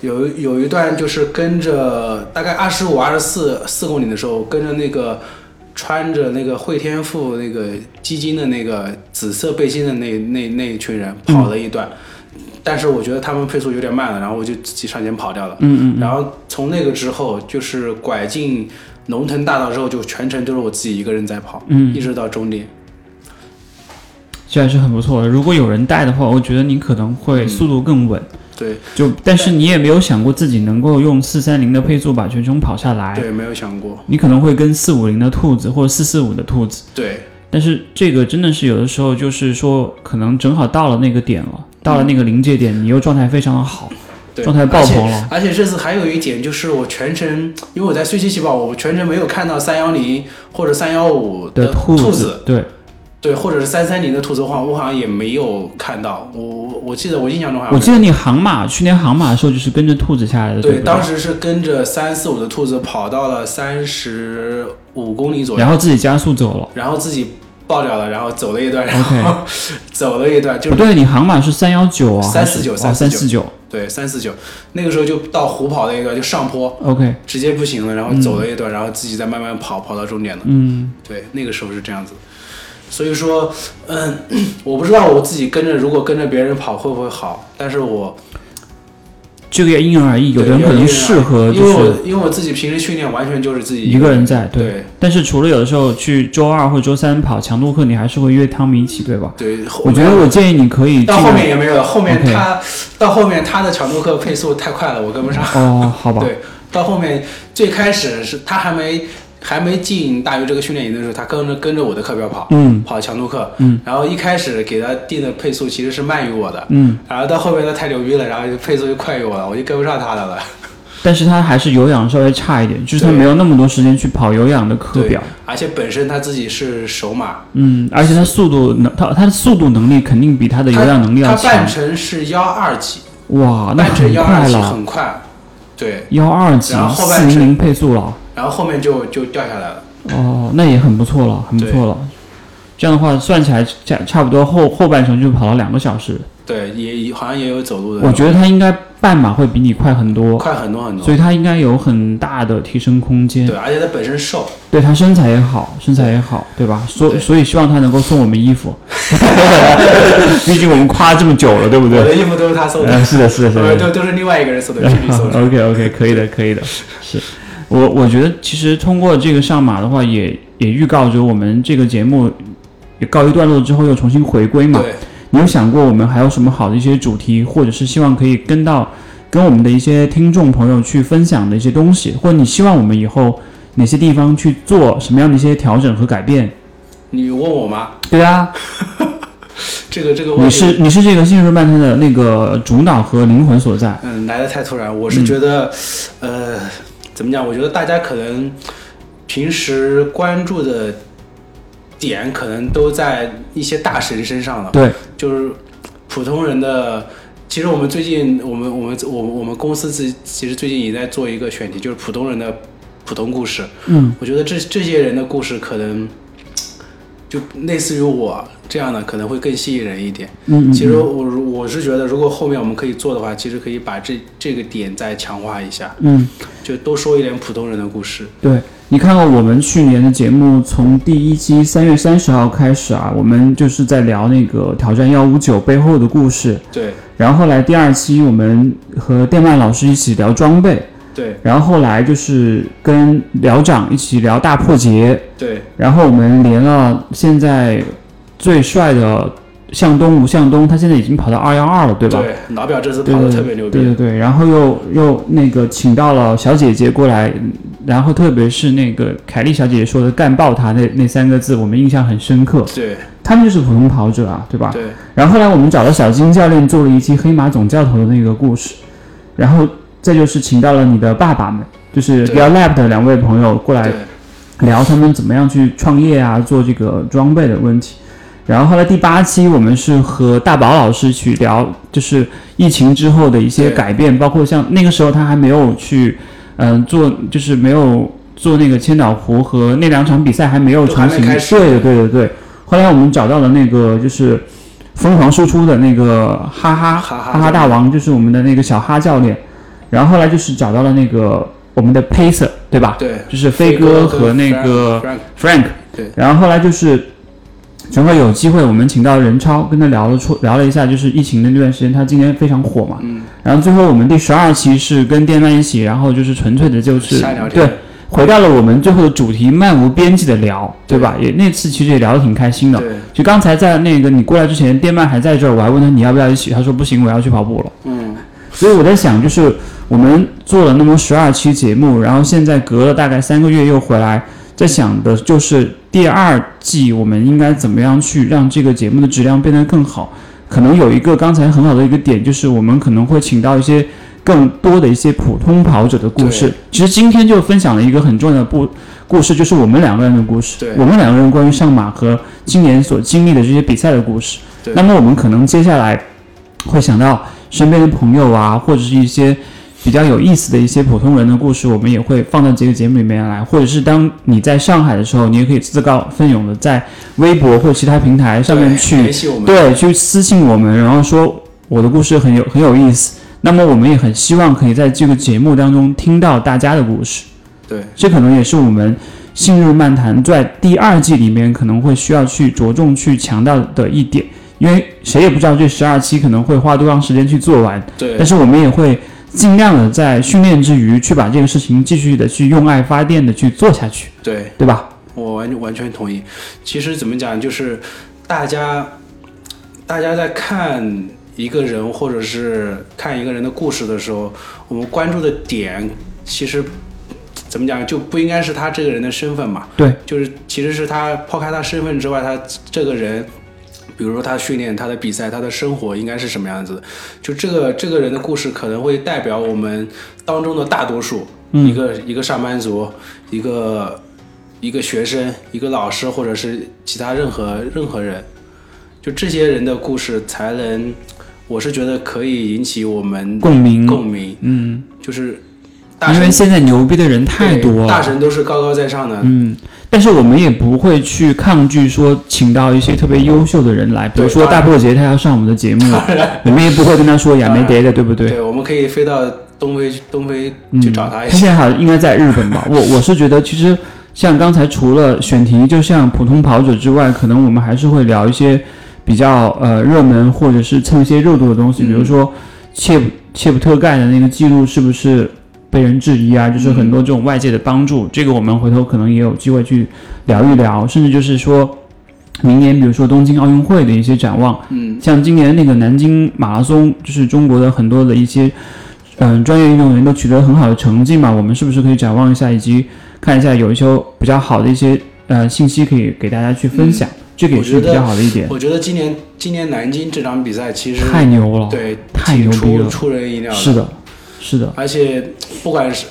有有一段就是跟着大概二十五、二十四四公里的时候，跟着那个穿着那个汇添富那个基金的那个紫色背心的那那那一群人跑了一段，但是我觉得他们配速有点慢了，然后我就自己上前跑掉了。嗯嗯然后从那个之后，就是拐进龙腾大道之后，就全程都是我自己一个人在跑，嗯一直到终点。这还是很不错的。如果有人带的话，我觉得你可能会速度更稳。对就但是你也没有想过自己能够用四三零的配速把全程跑下来，对，没有想过。你可能会跟四五零的兔子或者四四五的兔子，对但是这个真的是有的时候就是说，可能正好到了那个点了，到了那个临界点，你又状态非常的好，对，状态爆棚了而且。而且这次还有一点就是，我全程因为我在碎气气跑，我全程没有看到三幺零或者三幺五的兔子，对，对，或者是三三零的兔子，的话我好像也没有看到。我我我记得我印象中好像我记得你航马去年航马的时候就是跟着兔子下来的，对？当时是跟着三四五的兔子跑到了三十五公里左右，然后自己加速走了。然后自己爆掉了，然后走了一段，然后 走了一段，就不对，你航码是三幺九啊，349哦三四九。对三四九，那个时候就到虎跑那一段就上坡，OK，直接不行了，然后走了一段，然后自己再慢慢跑，跑到终点了。嗯，对，那个时候是这样子。所以说，嗯，我不知道我自己跟着，如果跟着别人跑会不会好，但是我这个也因人而异，有的人可能适合因为就是我因为我自己平时训练完全就是自己个一个人在，对。对但是除了有的时候去周二或周三跑强度课，你还是会约汤米一起，对吧？对，我觉得我建议你可以到后面也没有，后面他到后面他的强度课配速太快了，我跟不上。哦，好吧，对，到后面最开始是他还没还没进大鱼这个训练营的时候，他跟着跟着我的课表跑，嗯。跑强度课，嗯，然后一开始给他定的配速其实是慢于我的，嗯，然后到后面他太牛逼了，然后就配速就快于我了，我就跟不上他的了。但是他还是有氧稍微差一点，就是他没有那么多时间去跑有氧的课表，，而且本身他自己是首马，嗯，而且他速度能，他他的速度能力肯定比他的有氧能力要他他半，程是幺二几，哇，那很快，对，幺二级四零零配速了，然后后面就就掉下来了。哦，那也很不错了，很不错了。这样的话算起来差差不多后后半程就跑了两个小时，对，也也好像也有走路的，我觉得他应该半马会比你快很多，快很多很多。所以他应该有很大的提升空间。对，而且他本身瘦，对他身材也好，身材也好，对吧？所对所以希望他能够送我们衣服，毕竟我们夸这么久了，对不对？我的衣服都是他送的，嗯，是的，是的，是呃，的。都都是另外一个人送的。OK OK，可以的，可以的。是我我觉得其实通过这个上马的话，也也预告着我们这个节目也告一段落之后又重新回归嘛。对，你有想过我们还有什么好的一些主题，或者是希望可以跟到跟我们的一些听众朋友去分享的一些东西，或者你希望我们以后哪些地方去做什么样的一些调整和改变？你问我吗？对啊，这个这个问你，是你是这个新日漫谈的那个主导和灵魂所在。嗯，来的太突然。我是觉得，呃，怎么讲？我觉得大家可能平时关注的点，可能都在一些大神身上了。对，就是普通人的。其实我们最近，我们我们我我们公司自其实最近也在做一个选题，就是普通人的普通故事。嗯，我觉得这这些人的故事可能就类似于我这样的，可能会更吸引人一点。嗯嗯，其实我我是觉得，如果后面我们可以做的话，其实可以把这这个点再强化一下，嗯，就多说一点普通人的故事。对你看看我们去年的节目，从第一期三月三十号开始啊，我们就是在聊那个挑战幺五九背后的故事，对。然后后来第二期我们和电鳗老师一起聊装备，对。然后后来就是跟聊长一起聊大破节，对。然后我们连了现在最帅的向东吴向东，他现在已经跑到二幺二了，对吧？对，老表这次跑的特别牛逼。对对对，然后又又那个请到了小姐姐过来，嗯然后特别是那个凯丽小姐姐说的“干爆他”那那三个字，我们印象很深刻。对他们就是普通跑者啊，对吧？对然后后来我们找了小金教练做了一期黑马总教头的那个故事，然后再就是请到了你的爸爸们，就是对 g a l Lab 的两位朋友过来聊他们怎么样去创业啊，做这个装备的问题。然后后来第八期我们是和大宝老师去聊，就是疫情之后的一些改变，包括像那个时候他还没有去，嗯、做就是没有做那个千岛湖和那两场比赛还没有成型。对对对对对。后来我们找到了那个就是疯狂输出的那个哈哈哈哈哈哈大王，就是我们的那个小哈教练。然后后来就是找到了那个我们的 Pacer，对吧？对，就是飞哥和那个 Frank，Frank，对，然后后来就是，正好有机会，我们请到任超跟他聊了出聊了一下，就是疫情的那段时间，他今年非常火嘛，嗯，然后最后我们第十二期是跟电鳗一起，然后就是纯粹的就是对，回到了我们最后的主题，漫无边际的聊，对吧？也那次其实也聊得挺开心的。对，就刚才在那个你过来之前，电鳗还在这儿，我还问他你要不要一起，他说不行，我要去跑步了。嗯，所以我在想，就是我们做了那么十二期节目，然后现在隔了大概三个月又回来，在想的就是第二季我们应该怎么样去让这个节目的质量变得更好。可能有一个刚才很好的一个点，就是我们可能会请到一些更多的一些普通跑者的故事。其实今天就分享了一个很重要的故故事，就是我们两个人的故事对。我们两个人关于上马和今年所经历的这些比赛的故事。那么我们可能接下来会想到身边的朋友啊，或者是一些比较有意思的一些普通人的故事，我们也会放到这个节目里面来，或者是当你在上海的时候，你也可以自告奋勇的在微博或其他平台上面去对，去私信我们，然后说我的故事很有很有意思。那么我们也很希望可以在这个节目当中听到大家的故事，对。这可能也是我们信日漫谈在第二季里面可能会需要去着重去强调的一点，因为谁也不知道这十二期可能会花多长时间去做完，对。但是我们也会尽量的在训练之余去把这个事情继续的去用爱发电的去做下去，对，对吧？我完完全同意。其实怎么讲，就是大家大家在看一个人或者是看一个人的故事的时候，我们关注的点其实怎么讲就不应该是他这个人的身份嘛，对，就是其实是他抛开他身份之外，他这个人。比如说他训练、他的比赛、他的生活应该是什么样子。的？就这个这个人的故事可能会代表我们当中的大多数，一个一个上班族，一个一个学生、一个老师，或者是其他任何任何人，就这些人的故事才能，我是觉得可以引起我们共鸣，共鸣，嗯，就是大因为现在牛逼的人太多了，大神都是高高在上的，嗯，但是我们也不会去抗拒说请到一些特别优秀的人来，比如说大破节他要上我们的节目，我们也不会跟他说亚没得的，对不对？对，我们可以飞到东非东非嗯，去找他一下。他现在好像应该在日本吧？我我是觉得，其实像刚才除了选题，就像普通跑者之外，可能我们还是会聊一些比较呃热门或者是蹭一些热度的东西，比如说切切普特盖的那个记录是不是被人质疑啊？就是很多这种外界的帮助，这个我们回头可能也有机会去聊一聊，甚至就是说。明年，比如说东京奥运会的一些展望，嗯，像今年那个南京马拉松，就是中国的很多的一些，嗯、专业运动员都取得很好的成绩嘛，我们是不是可以展望一下，以及看一下有一些比较好的一些呃信息可以给大家去分享，这个也是比较好的一点。我觉得今年今年南京这场比赛其实太牛了，对太牛逼了出出人意料是的，是的，而且不管是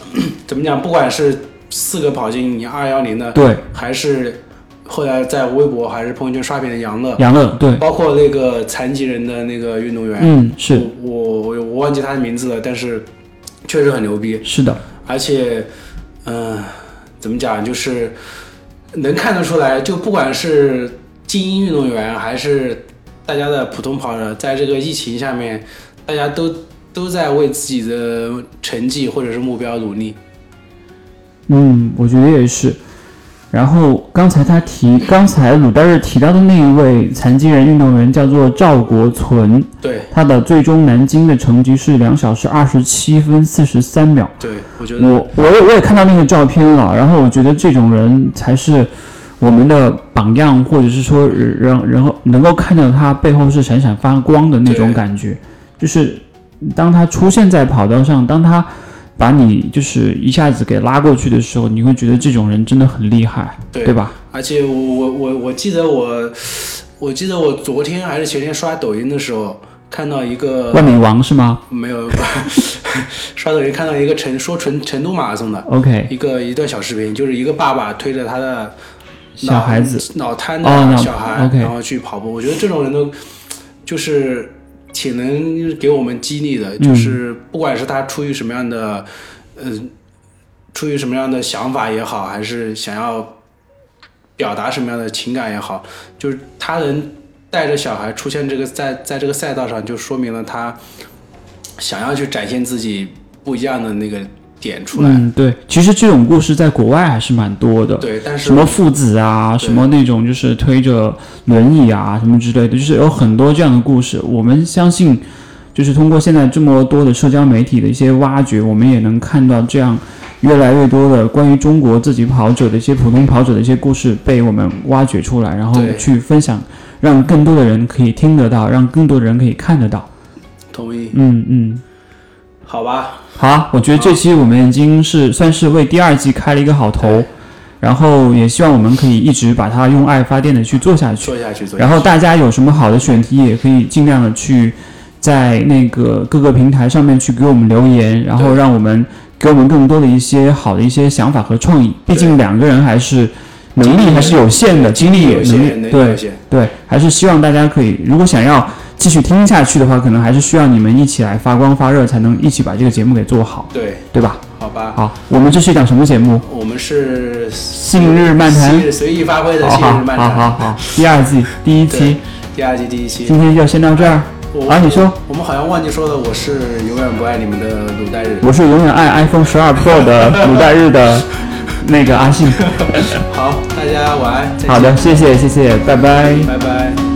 怎么讲，不管是四个跑进你二幺零的，对，还是后来在微博还是朋友圈刷屏的杨乐，杨乐，对，包括那个残疾人的那个运动员，嗯，是。我我我我忘记他的名字了，但是确实很牛逼，是的，而且，嗯、怎么讲，就是能看得出来，就不管是精英运动员，还是大家的普通跑者，在这个疫情下面，大家都都在为自己的成绩或者是目标努力。嗯，我觉得也是。然后刚才他提，刚才鲁代日提到的那一位残疾人运动员叫做赵国存，对他的最终南京的成绩是两小时二十七分四十三秒。对，我觉得我我也我也看到那个照片了，然后我觉得这种人才是我们的榜样，或者是说让然后能够看到他背后是闪闪发光的那种感觉，就是当他出现在跑道上，当他把你就是一下子给拉过去的时候，你会觉得这种人真的很厉害，对对吧？而且我我我我记得我我记得我昨天还是前天刷抖音的时候看到一个万米王是吗没有 刷抖音看到一个成说成成都马拉松的？OK，一个一段小视频，就是一个爸爸推着他的小孩子脑瘫的小孩，OK 然后去跑步。我觉得这种人都就是挺能给我们激励的，嗯就是不管是他出于什么样的，呃，出于什么样的想法也好，还是想要表达什么样的情感也好，就是他能带着小孩出现这个在在这个赛道上，就说明了他想要去展现自己不一样的那个点出来。嗯，对，其实这种故事在国外还是蛮多的。对，但是什么父子啊，什么那种就是推着轮椅啊，什么之类的，就是有很多这样的故事。我们相信，就是通过现在这么多的社交媒体的一些挖掘，我们也能看到这样越来越多的关于中国自己跑者的一些普通跑者的一些故事被我们挖掘出来，然后去分享，让更多的人可以听得到，让更多的人可以看得到。同意，嗯嗯。好吧，好啊，我觉得这期我们已经是算是为第二季开了一个好头，然后也希望我们可以一直把它用爱发电的去做下去。做下去，做下去。然后大家有什么好的选题，也可以尽量的去在那个各个平台上面去给我们留言，然后让我们给我们更多的一些好的一些想法和创意。毕竟两个人还是能力还是有限的，精力也有限，能力对。对，还是希望大家可以，如果想要继续听下去的话，可能还是需要你们一起来发光发热，才能一起把这个节目给做好，对，对吧？好吧，好，我们这是一档什么节目？我们是信日漫谈随意发挥的好好昔日漫谈好好谈，好，第二季第一期，第二季第一期。今天就先到这儿。我啊你说我们好像忘记说了，我是永远不爱你们的鲁代日。我是永远爱 iPhone 十二 Pro 的 鲁代日的那个阿信。好，大家晚安，好的，谢谢谢谢，拜拜。拜拜。